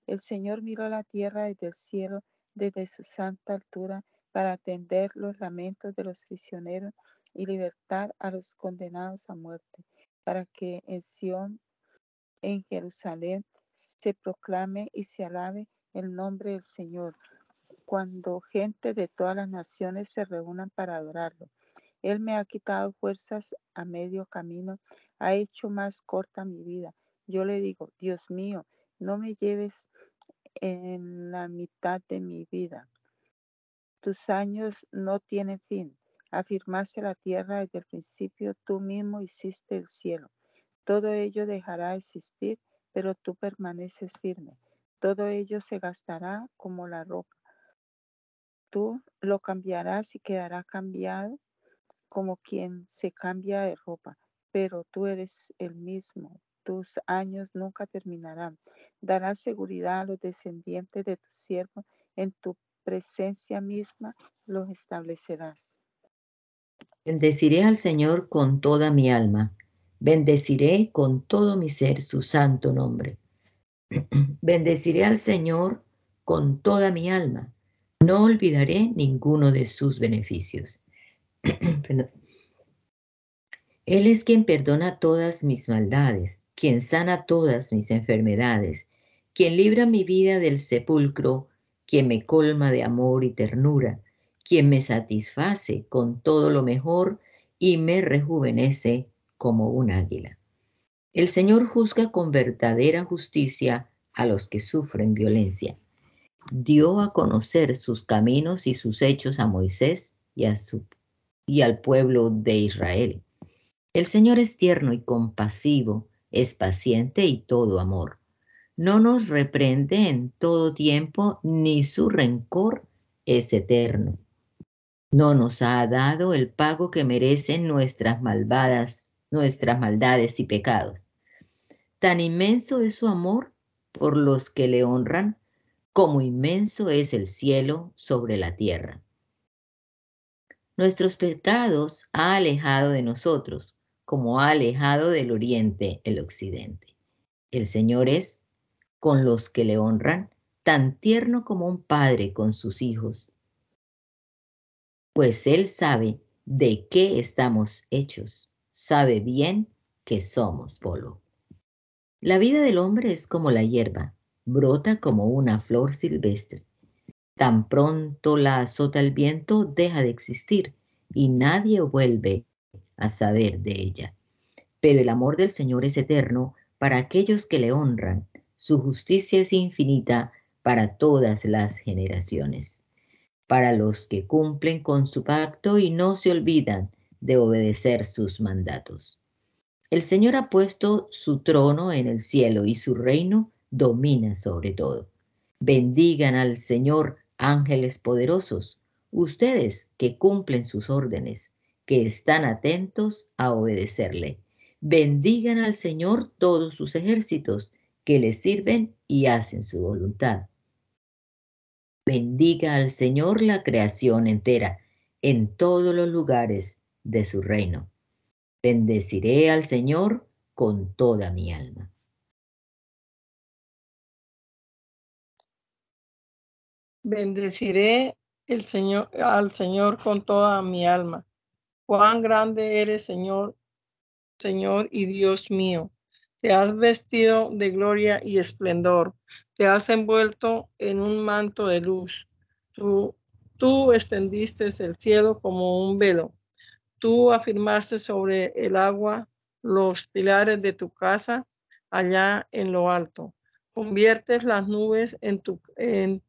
El Señor miró la tierra desde el cielo, desde su santa altura, para atender los lamentos de los prisioneros y libertar a los condenados a muerte, para que en Sión en Jerusalén se proclame y se alabe el nombre del Señor, cuando gente de todas las naciones se reúnan para adorarlo. Él me ha quitado fuerzas a medio camino, ha hecho más corta mi vida. Yo le digo, Dios mío, no me lleves en la mitad de mi vida. Tus años no tienen fin. Afirmaste la tierra desde el principio, tú mismo hiciste el cielo. Todo ello dejará de existir, pero tú permaneces firme. Todo ello se gastará como la ropa. Tú lo cambiarás y quedará cambiado como quien se cambia de ropa, pero tú eres el mismo. Tus años nunca terminarán. Darás seguridad a los descendientes de tu siervo. En tu presencia misma los establecerás. Bendeciré al Señor con toda mi alma Bendeciré con todo mi ser su santo nombre. Bendeciré al Señor con toda mi alma. No olvidaré ninguno de sus beneficios. Él es quien perdona todas mis maldades, quien sana todas mis enfermedades, quien libra mi vida del sepulcro, quien me colma de amor y ternura, quien me satisface con todo lo mejor y me rejuvenece como un águila. El Señor juzga con verdadera justicia a los que sufren violencia. Dio a conocer sus caminos y sus hechos a Moisés y, a su, al pueblo de Israel. El Señor es tierno y compasivo, es paciente y todo amor. No nos reprende en todo tiempo, ni su rencor es eterno. No nos ha dado el pago que merecen nuestras malvadas nuestras maldades y pecados. Tan inmenso es su amor por los que le honran, como inmenso es el cielo sobre la tierra. Nuestros pecados ha alejado de nosotros, como ha alejado del oriente el occidente. El Señor es, con los que le honran, tan tierno como un padre con sus hijos, pues Él sabe de qué estamos hechos sabe bien que somos polvo. La vida del hombre es como la hierba, brota como una flor silvestre. Tan pronto la azota el viento, deja de existir y nadie vuelve a saber de ella. Pero el amor del Señor es eterno para aquellos que le honran. Su justicia es infinita para todas las generaciones. Para los que cumplen con su pacto y no se olvidan de obedecer sus mandatos. El Señor ha puesto su trono en el cielo y su reino domina sobre todo. Bendigan al Señor ángeles poderosos, ustedes que cumplen sus órdenes, que están atentos a obedecerle. Bendigan al Señor todos sus ejércitos que le sirven y hacen su voluntad. Bendiga al Señor la creación entera en todos los lugares de su reino. Bendeciré al Señor con toda mi alma. Bendeciré el Señor, al Señor con toda mi alma. Cuán grande eres, Señor, Señor y Dios mío. Te has vestido de gloria y esplendor. Te has envuelto en un manto de luz. Tú, tú extendiste el cielo como un velo Tú afirmaste sobre el agua los pilares de tu casa allá en lo alto. Conviertes las nubes en tu, en,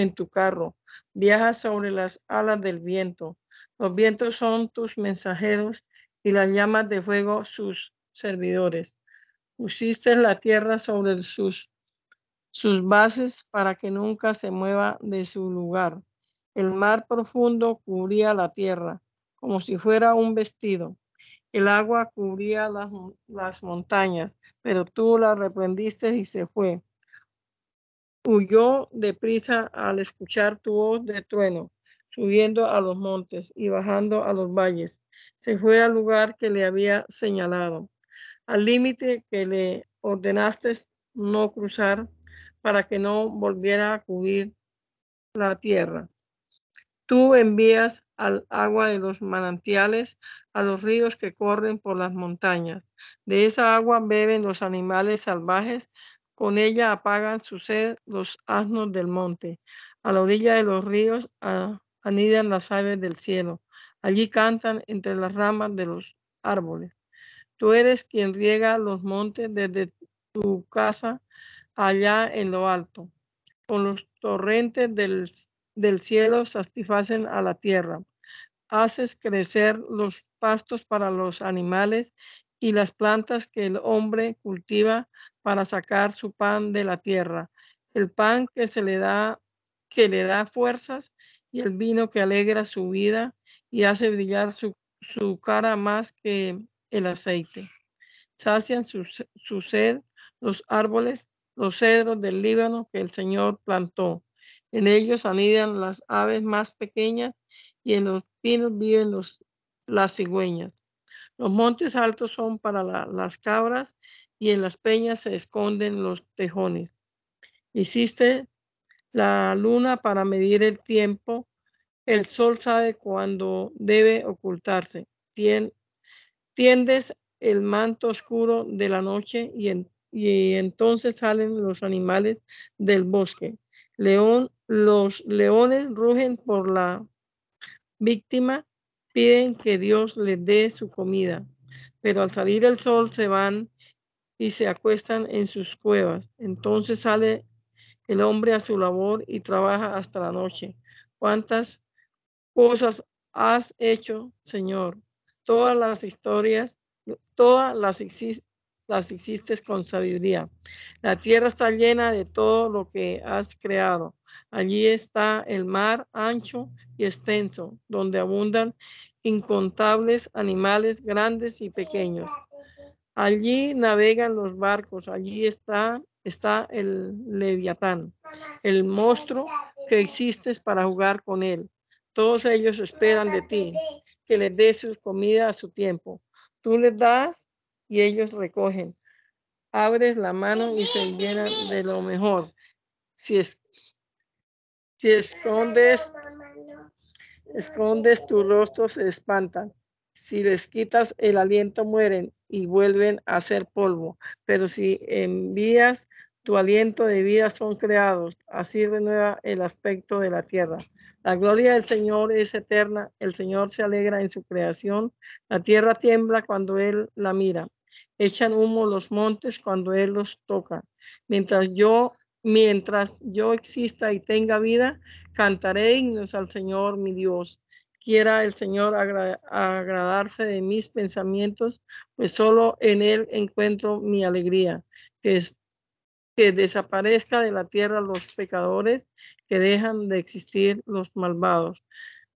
en tu carro. Viajas sobre las alas del viento. Los vientos son tus mensajeros y las llamas de fuego sus servidores. Pusiste la tierra sobre sus, sus bases para que nunca se mueva de su lugar. El mar profundo cubría la tierra como si fuera un vestido. El agua cubría las, montañas, pero tú la reprendiste y se fue. Huyó deprisa al escuchar tu voz de trueno, subiendo a los montes y bajando a los valles. Se fue al lugar que le había señalado, al límite que le ordenaste no cruzar para que no volviera a cubrir la tierra. Tú envías al agua de los manantiales, a los ríos que corren por las montañas. De esa agua beben los animales salvajes, con ella apagan su sed los asnos del monte. A la orilla de los ríos anidan las aves del cielo. Allí cantan entre las ramas de los árboles. Tú eres quien riega los montes desde tu casa allá en lo alto. Con los torrentes del cielo satisfacen a la tierra. Haces crecer los pastos para los animales y las plantas que el hombre cultiva para sacar su pan de la tierra. El pan que se le da, que le da fuerzas y el vino que alegra su vida y hace brillar su, cara más que el aceite. Sacian su, su sed los árboles, los cedros del Líbano que el Señor plantó en ellos anidan las aves más pequeñas y en los pinos viven los, las cigüeñas. Los montes altos son para las cabras y en las peñas se esconden los tejones. Hiciste la luna para medir el tiempo. El sol sabe cuándo debe ocultarse. tiendes el manto oscuro de la noche y, y entonces salen los animales del bosque. León los leones rugen por la víctima, piden que Dios les dé su comida, pero al salir el sol se van y se acuestan en sus cuevas. Entonces sale el hombre a su labor y trabaja hasta la noche. ¿Cuántas cosas has hecho, Señor? Todas las historias, todas las, las hiciste con sabiduría. La tierra está llena de todo lo que has creado. Allí está el mar ancho y extenso, donde abundan incontables animales grandes y pequeños. Allí navegan los barcos, allí está, está el leviatán, el monstruo que existes para jugar con él. Todos ellos esperan de ti, que les des su comida a su tiempo. Tú les das y ellos recogen. Abres la mano y se llenan de lo mejor. Si es si escondes, escondes tu rostro, se espantan. Si les quitas el aliento, mueren y vuelven a ser polvo. Pero si envías tu aliento de vida, son creados. Así renueva el aspecto de la tierra. La gloria del Señor es eterna. El Señor se alegra en su creación. La tierra tiembla cuando Él la mira. Echan humo los montes cuando Él los toca. Mientras yo Mientras yo exista y tenga vida, cantaré himnos al Señor mi Dios. Quiera el Señor agradarse de mis pensamientos, pues solo en Él encuentro mi alegría. Que, que desaparezca de la tierra los pecadores, que dejan de existir los malvados.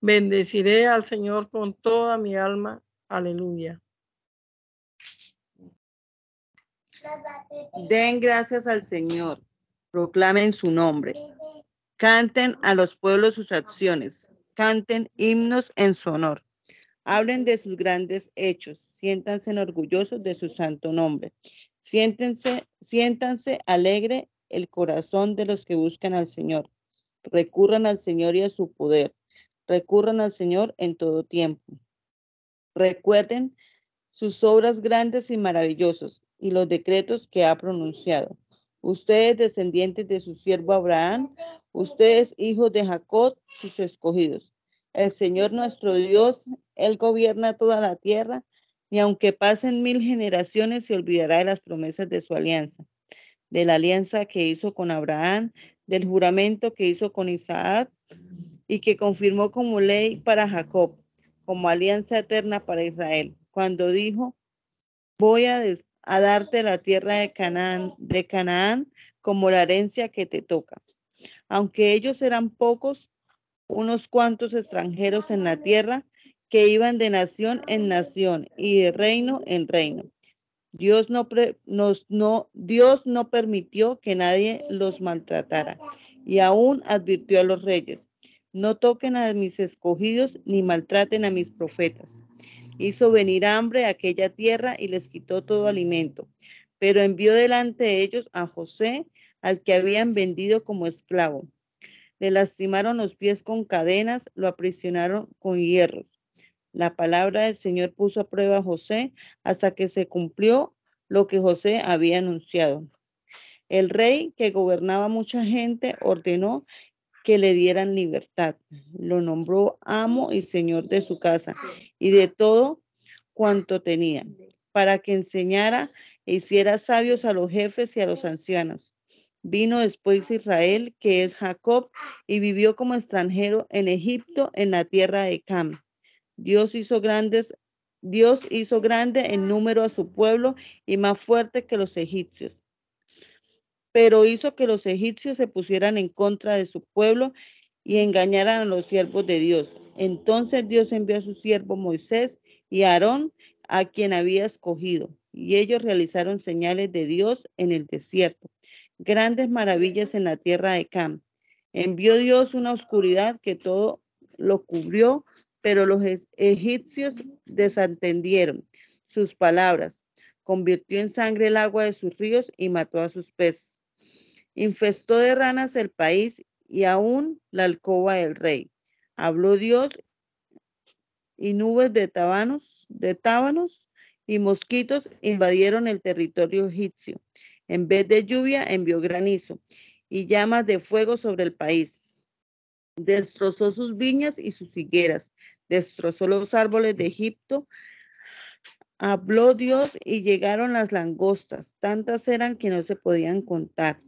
Bendeciré al Señor con toda mi alma. Aleluya. Den gracias al Señor proclamen su nombre. Canten a los pueblos sus acciones, canten himnos en su honor. Hablen de sus grandes hechos, siéntanse orgullosos de su santo nombre. Siéntense, siéntanse alegre el corazón de los que buscan al Señor. Recurran al Señor y a su poder. Recurran al Señor en todo tiempo. Recuerden sus obras grandes y maravillosas y los decretos que ha pronunciado ustedes descendientes de su siervo Abraham, ustedes hijos de Jacob, sus escogidos. El Señor nuestro Dios, Él gobierna toda la tierra, y aunque pasen mil generaciones, se olvidará de las promesas de su alianza, de la alianza que hizo con Abraham, del juramento que hizo con Isaac y que confirmó como ley para Jacob, como alianza eterna para Israel, cuando dijo, voy a, a darte la tierra de Canaán, de Canaán como la herencia que te toca. Aunque ellos eran pocos, unos cuantos extranjeros en la tierra que iban de nación en nación y de reino en reino. Dios no, nos, no, Dios no permitió que nadie los maltratara y aún advirtió a los reyes, no toquen a mis escogidos ni maltraten a mis profetas hizo venir hambre a aquella tierra y les quitó todo alimento. Pero envió delante de ellos a José, al que habían vendido como esclavo. Le lastimaron los pies con cadenas, lo aprisionaron con hierros. La palabra del Señor puso a prueba a José hasta que se cumplió lo que José había anunciado. El rey, que gobernaba mucha gente, ordenó que le dieran libertad. Lo nombró amo y señor de su casa y de todo cuanto tenía, para que enseñara e hiciera sabios a los jefes y a los ancianos. Vino después Israel, que es Jacob, y vivió como extranjero en Egipto, en la tierra de Cam. Dios hizo grandes, Dios hizo grande en número a su pueblo y más fuerte que los egipcios pero hizo que los egipcios se pusieran en contra de su pueblo y engañaran a los siervos de Dios. Entonces Dios envió a su siervo Moisés y Aarón, a quien había escogido, y ellos realizaron señales de Dios en el desierto, grandes maravillas en la tierra de Cam. Envió Dios una oscuridad que todo lo cubrió, pero los egipcios desentendieron sus palabras. Convirtió en sangre el agua de sus ríos y mató a sus peces. Infestó de ranas el país y aún la alcoba del rey. Habló Dios y nubes de tábanos, de tábanos y mosquitos invadieron el territorio egipcio. En vez de lluvia envió granizo y llamas de fuego sobre el país. Destrozó sus viñas y sus higueras, destrozó los árboles de Egipto. Habló Dios y llegaron las langostas, tantas eran que no se podían contar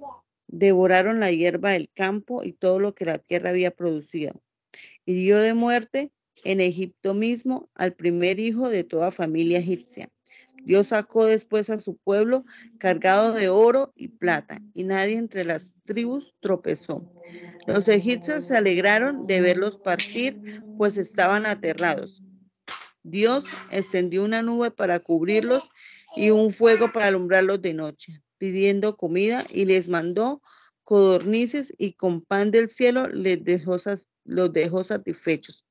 devoraron la hierba del campo y todo lo que la tierra había producido. Dio de muerte en Egipto mismo al primer hijo de toda familia egipcia. Dios sacó después a su pueblo cargado de oro y plata, y nadie entre las tribus tropezó. Los egipcios se alegraron de verlos partir, pues estaban aterrados. Dios extendió una nube para cubrirlos y un fuego para alumbrarlos de noche pidiendo comida y les mandó codornices y con pan del cielo les dejó, los dejó satisfechos.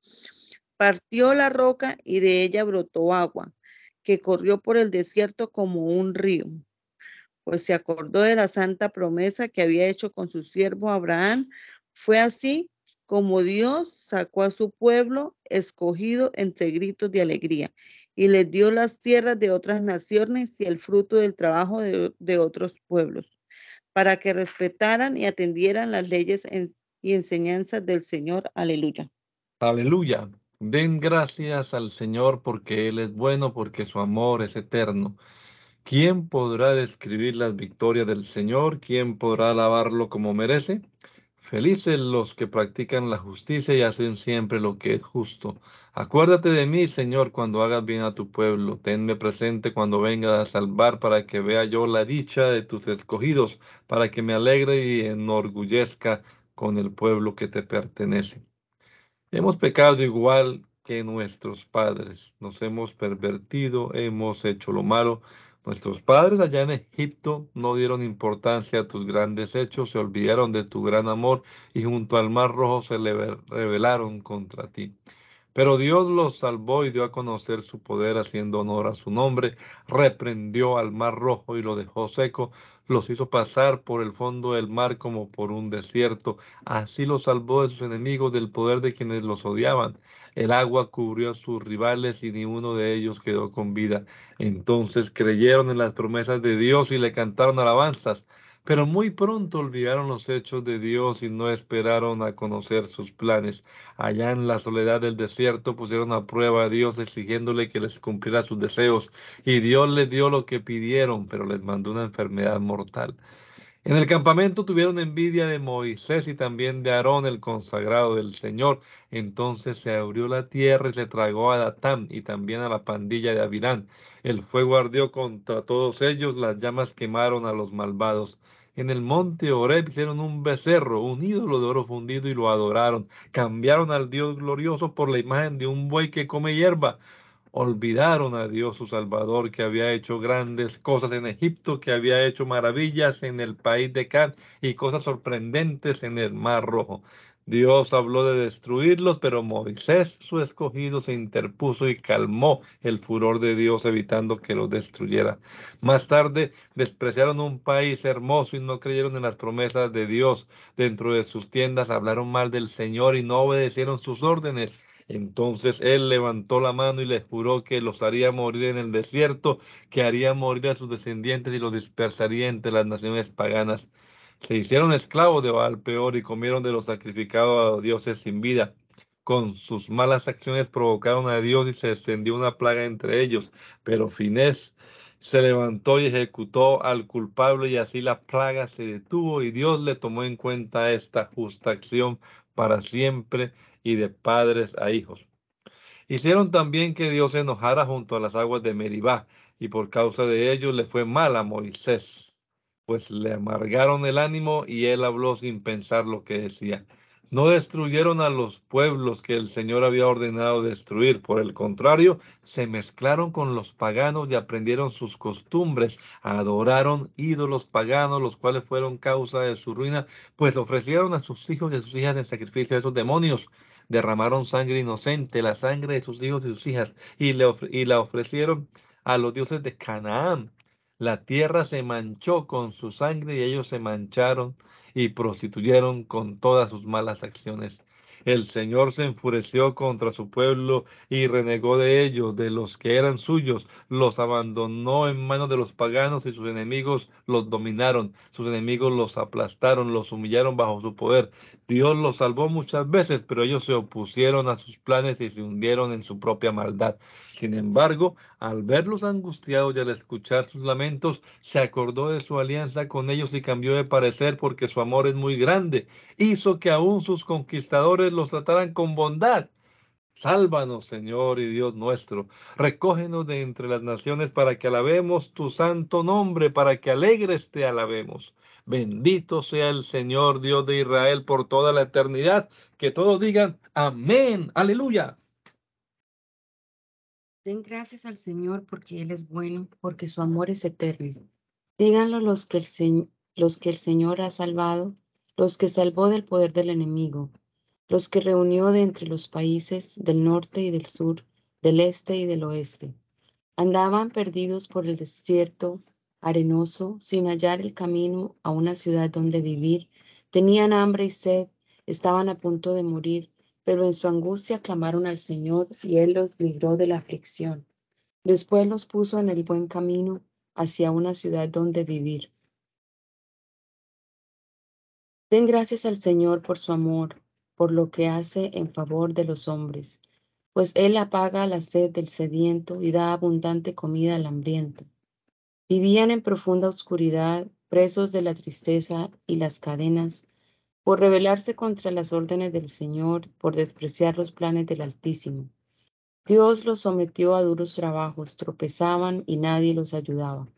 Partió la roca y de ella brotó agua, que corrió por el desierto como un río. Pues se acordó de la santa promesa que había hecho con su siervo Abraham. Fue así como Dios sacó a su pueblo escogido entre gritos de alegría y les dio las tierras de otras naciones y el fruto del trabajo de, otros pueblos, para que respetaran y atendieran las leyes y enseñanzas del Señor. Aleluya. Aleluya. Den gracias al Señor porque Él es bueno, porque su amor es eterno. ¿Quién podrá describir las victorias del Señor? ¿Quién podrá alabarlo como merece? Felices los que practican la justicia y hacen siempre lo que es justo. Acuérdate de mí, Señor, cuando hagas bien a tu pueblo. Tenme presente cuando vengas a salvar para que vea yo la dicha de tus escogidos, para que me alegre y enorgullezca con el pueblo que te pertenece. Hemos pecado igual que nuestros padres, nos hemos pervertido, hemos hecho lo malo. Nuestros padres allá en Egipto no dieron importancia a tus grandes hechos, se olvidaron de tu gran amor y junto al mar rojo se rebelaron contra ti. Pero Dios los salvó y dio a conocer su poder haciendo honor a su nombre, reprendió al mar rojo y lo dejó seco, los hizo pasar por el fondo del mar como por un desierto, así los salvó de sus enemigos, del poder de quienes los odiaban. El agua cubrió a sus rivales y ni uno de ellos quedó con vida. Entonces creyeron en las promesas de Dios y le cantaron alabanzas. Pero muy pronto olvidaron los hechos de Dios y no esperaron a conocer sus planes. Allá en la soledad del desierto pusieron a prueba a Dios exigiéndole que les cumpliera sus deseos. Y Dios les dio lo que pidieron, pero les mandó una enfermedad mortal. En el campamento tuvieron envidia de Moisés y también de Aarón, el consagrado del Señor. Entonces se abrió la tierra y se tragó a Datán y también a la pandilla de Avirán. El fuego ardió contra todos ellos, las llamas quemaron a los malvados. En el monte Oreb hicieron un becerro, un ídolo de oro fundido y lo adoraron. Cambiaron al Dios glorioso por la imagen de un buey que come hierba. Olvidaron a Dios su Salvador, que había hecho grandes cosas en Egipto, que había hecho maravillas en el país de Can y cosas sorprendentes en el Mar Rojo. Dios habló de destruirlos, pero Moisés, su escogido, se interpuso y calmó el furor de Dios, evitando que los destruyera. Más tarde, despreciaron un país hermoso y no creyeron en las promesas de Dios. Dentro de sus tiendas hablaron mal del Señor y no obedecieron sus órdenes. Entonces él levantó la mano y les juró que los haría morir en el desierto, que haría morir a sus descendientes y los dispersaría entre las naciones paganas. Se hicieron esclavos de Baal peor y comieron de los sacrificados a dioses sin vida. Con sus malas acciones provocaron a Dios y se extendió una plaga entre ellos. Pero Finés se levantó y ejecutó al culpable y así la plaga se detuvo y Dios le tomó en cuenta esta justa acción para siempre y de padres a hijos. Hicieron también que Dios se enojara junto a las aguas de Meribá, y por causa de ello le fue mal a Moisés, pues le amargaron el ánimo y él habló sin pensar lo que decía. No destruyeron a los pueblos que el Señor había ordenado destruir, por el contrario, se mezclaron con los paganos y aprendieron sus costumbres, adoraron ídolos paganos, los cuales fueron causa de su ruina, pues ofrecieron a sus hijos y a sus hijas en sacrificio a esos demonios derramaron sangre inocente, la sangre de sus hijos y sus hijas, y, y la ofrecieron a los dioses de Canaán. La tierra se manchó con su sangre y ellos se mancharon y prostituyeron con todas sus malas acciones. El Señor se enfureció contra su pueblo y renegó de ellos, de los que eran suyos, los abandonó en manos de los paganos y sus enemigos los dominaron, sus enemigos los aplastaron, los humillaron bajo su poder. Dios los salvó muchas veces, pero ellos se opusieron a sus planes y se hundieron en su propia maldad. Sin embargo, al verlos angustiados y al escuchar sus lamentos, se acordó de su alianza con ellos y cambió de parecer porque su amor es muy grande. Hizo que aún sus conquistadores los trataran con bondad. Sálvanos, Señor y Dios nuestro. Recógenos de entre las naciones para que alabemos tu santo nombre, para que alegres te alabemos. Bendito sea el Señor Dios de Israel por toda la eternidad. Que todos digan amén, aleluya. Den gracias al Señor porque Él es bueno, porque su amor es eterno. Díganlo los que el, los que el Señor ha salvado, los que salvó del poder del enemigo, los que reunió de entre los países del norte y del sur, del este y del oeste. Andaban perdidos por el desierto arenoso, sin hallar el camino a una ciudad donde vivir. Tenían hambre y sed estaban a punto de morir, pero en su angustia clamaron al Señor y Él los libró de la aflicción. Después los puso en el buen camino hacia una ciudad donde vivir. Den gracias al Señor por su amor, por lo que hace en favor de los hombres, pues Él apaga la sed del sediento y da abundante comida al hambriento. Vivían en profunda oscuridad, presos de la tristeza y las cadenas, por rebelarse contra las órdenes del Señor, por despreciar los planes del Altísimo. Dios los sometió a duros trabajos, tropezaban y nadie los ayudaba.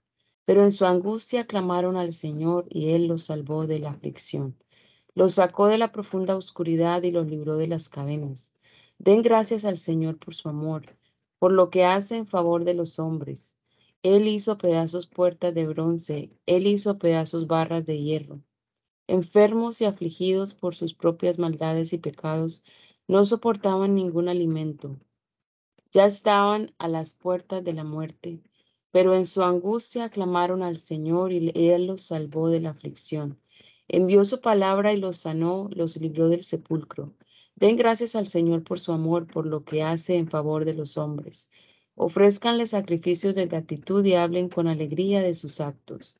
Pero en su angustia clamaron al Señor y Él los salvó de la aflicción. Los sacó de la profunda oscuridad y los libró de las cadenas. Den gracias al Señor por su amor, por lo que hace en favor de los hombres. Él hizo pedazos puertas de bronce, Él hizo pedazos barras de hierro. Enfermos y afligidos por sus propias maldades y pecados, no soportaban ningún alimento. Ya estaban a las puertas de la muerte, pero en su angustia clamaron al Señor y Él los salvó de la aflicción. Envió su palabra y los sanó, los libró del sepulcro. Den gracias al Señor por su amor, por lo que hace en favor de los hombres. Ofrézcanle sacrificios de gratitud y hablen con alegría de sus actos.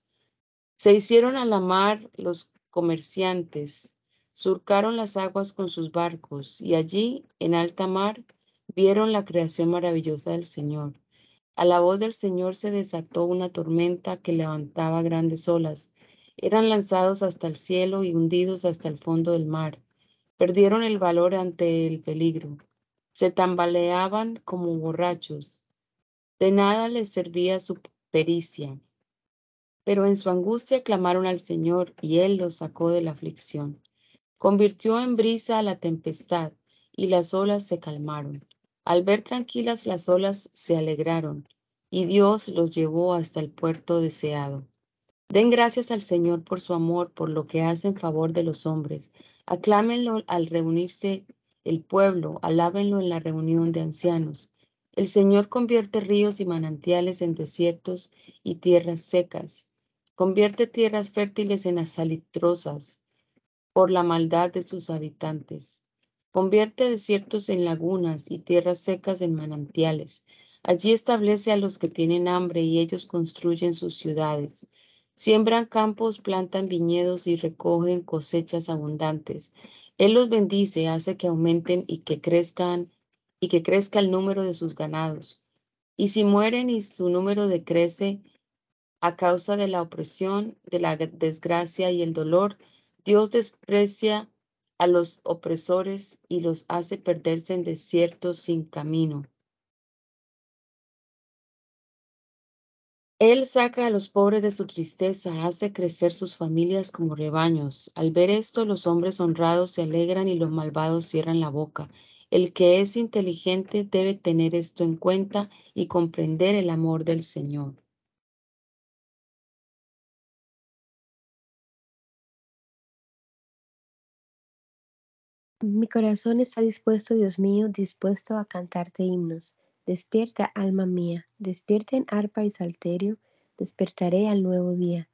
Se hicieron a la mar los comerciantes, surcaron las aguas con sus barcos y allí, en alta mar, vieron la creación maravillosa del Señor. A la voz del Señor se desató una tormenta que levantaba grandes olas. Eran lanzados hasta el cielo y hundidos hasta el fondo del mar. Perdieron el valor ante el peligro. Se tambaleaban como borrachos. De nada les servía su pericia. Pero en su angustia clamaron al Señor y Él los sacó de la aflicción. Convirtió en brisa la tempestad y las olas se calmaron. Al ver tranquilas las olas se alegraron y Dios los llevó hasta el puerto deseado. Den gracias al Señor por su amor, por lo que hace en favor de los hombres. Aclámenlo al reunirse el pueblo, alábenlo en la reunión de ancianos. El Señor convierte ríos y manantiales en desiertos y tierras secas. Convierte tierras fértiles en asalitrosas por la maldad de sus habitantes. Convierte desiertos en lagunas y tierras secas en manantiales. Allí establece a los que tienen hambre y ellos construyen sus ciudades. Siembran campos, plantan viñedos y recogen cosechas abundantes. Él los bendice, hace que aumenten y que crezcan y que crezca el número de sus ganados. Y si mueren y su número decrece a causa de la opresión, de la desgracia y el dolor, Dios desprecia a los opresores y los hace perderse en desiertos sin camino. Él saca a los pobres de su tristeza, hace crecer sus familias como rebaños. Al ver esto, los hombres honrados se alegran y los malvados cierran la boca. El que es inteligente debe tener esto en cuenta y comprender el amor del Señor. Mi corazón está dispuesto, Dios mío, dispuesto a cantarte himnos. Despierta, alma mía, despierta en arpa y salterio, despertaré al nuevo día.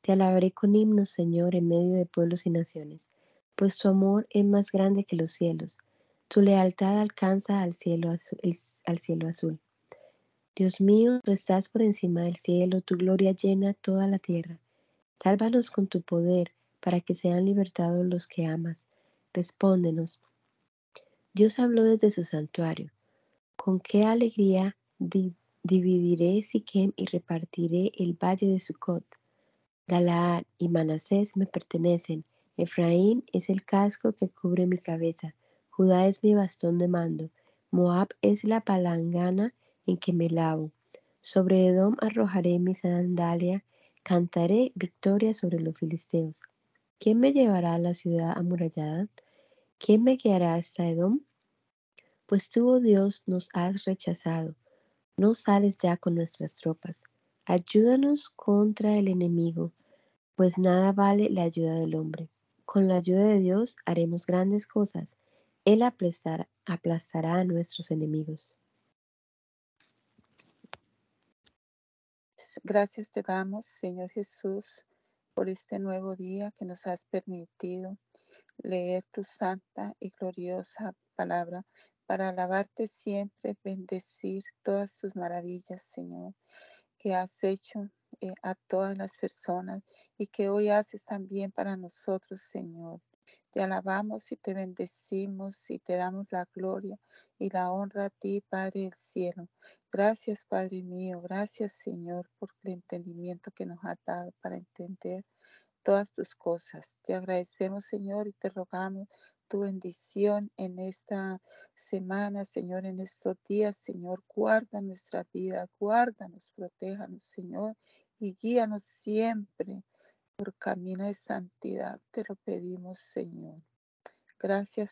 Te alabaré con himnos, Señor, en medio de pueblos y naciones, pues tu amor es más grande que los cielos. Tu lealtad alcanza al cielo, azul, al cielo azul. Dios mío, tú estás por encima del cielo, tu gloria llena toda la tierra. Sálvanos con tu poder, para que sean libertados los que amas. Respóndenos. Dios habló desde su santuario. Con qué alegría dividiré Siquem y repartiré el valle de Sucot. Galaad y Manasés me pertenecen. Efraín es el casco que cubre mi cabeza. Judá es mi bastón de mando, Moab es la palangana en que me lavo. Sobre Edom arrojaré mi sandalia, cantaré victoria sobre los filisteos. ¿Quién me llevará a la ciudad amurallada? ¿Quién me guiará hasta Edom? Pues tú, oh Dios, nos has rechazado. No sales ya con nuestras tropas. Ayúdanos contra el enemigo, pues nada vale la ayuda del hombre. Con la ayuda de Dios haremos grandes cosas. Él aplastará, aplastará a nuestros enemigos. Gracias te damos, Señor Jesús, por este nuevo día que nos has permitido leer tu santa y gloriosa palabra para alabarte siempre, bendecir todas tus maravillas, Señor, que has hecho eh, a todas las personas y que hoy haces también para nosotros, Señor. Te alabamos y te bendecimos y te damos la gloria y la honra a ti, Padre del cielo. Gracias, Padre mío. Gracias, Señor, por el entendimiento que nos has dado para entender todas tus cosas. Te agradecemos, Señor, y te rogamos tu bendición en esta semana, Señor, en estos días, Señor. Guarda nuestra vida, guárdanos, protéjanos, Señor, y guíanos siempre por camino de santidad. Te lo pedimos, Señor. Gracias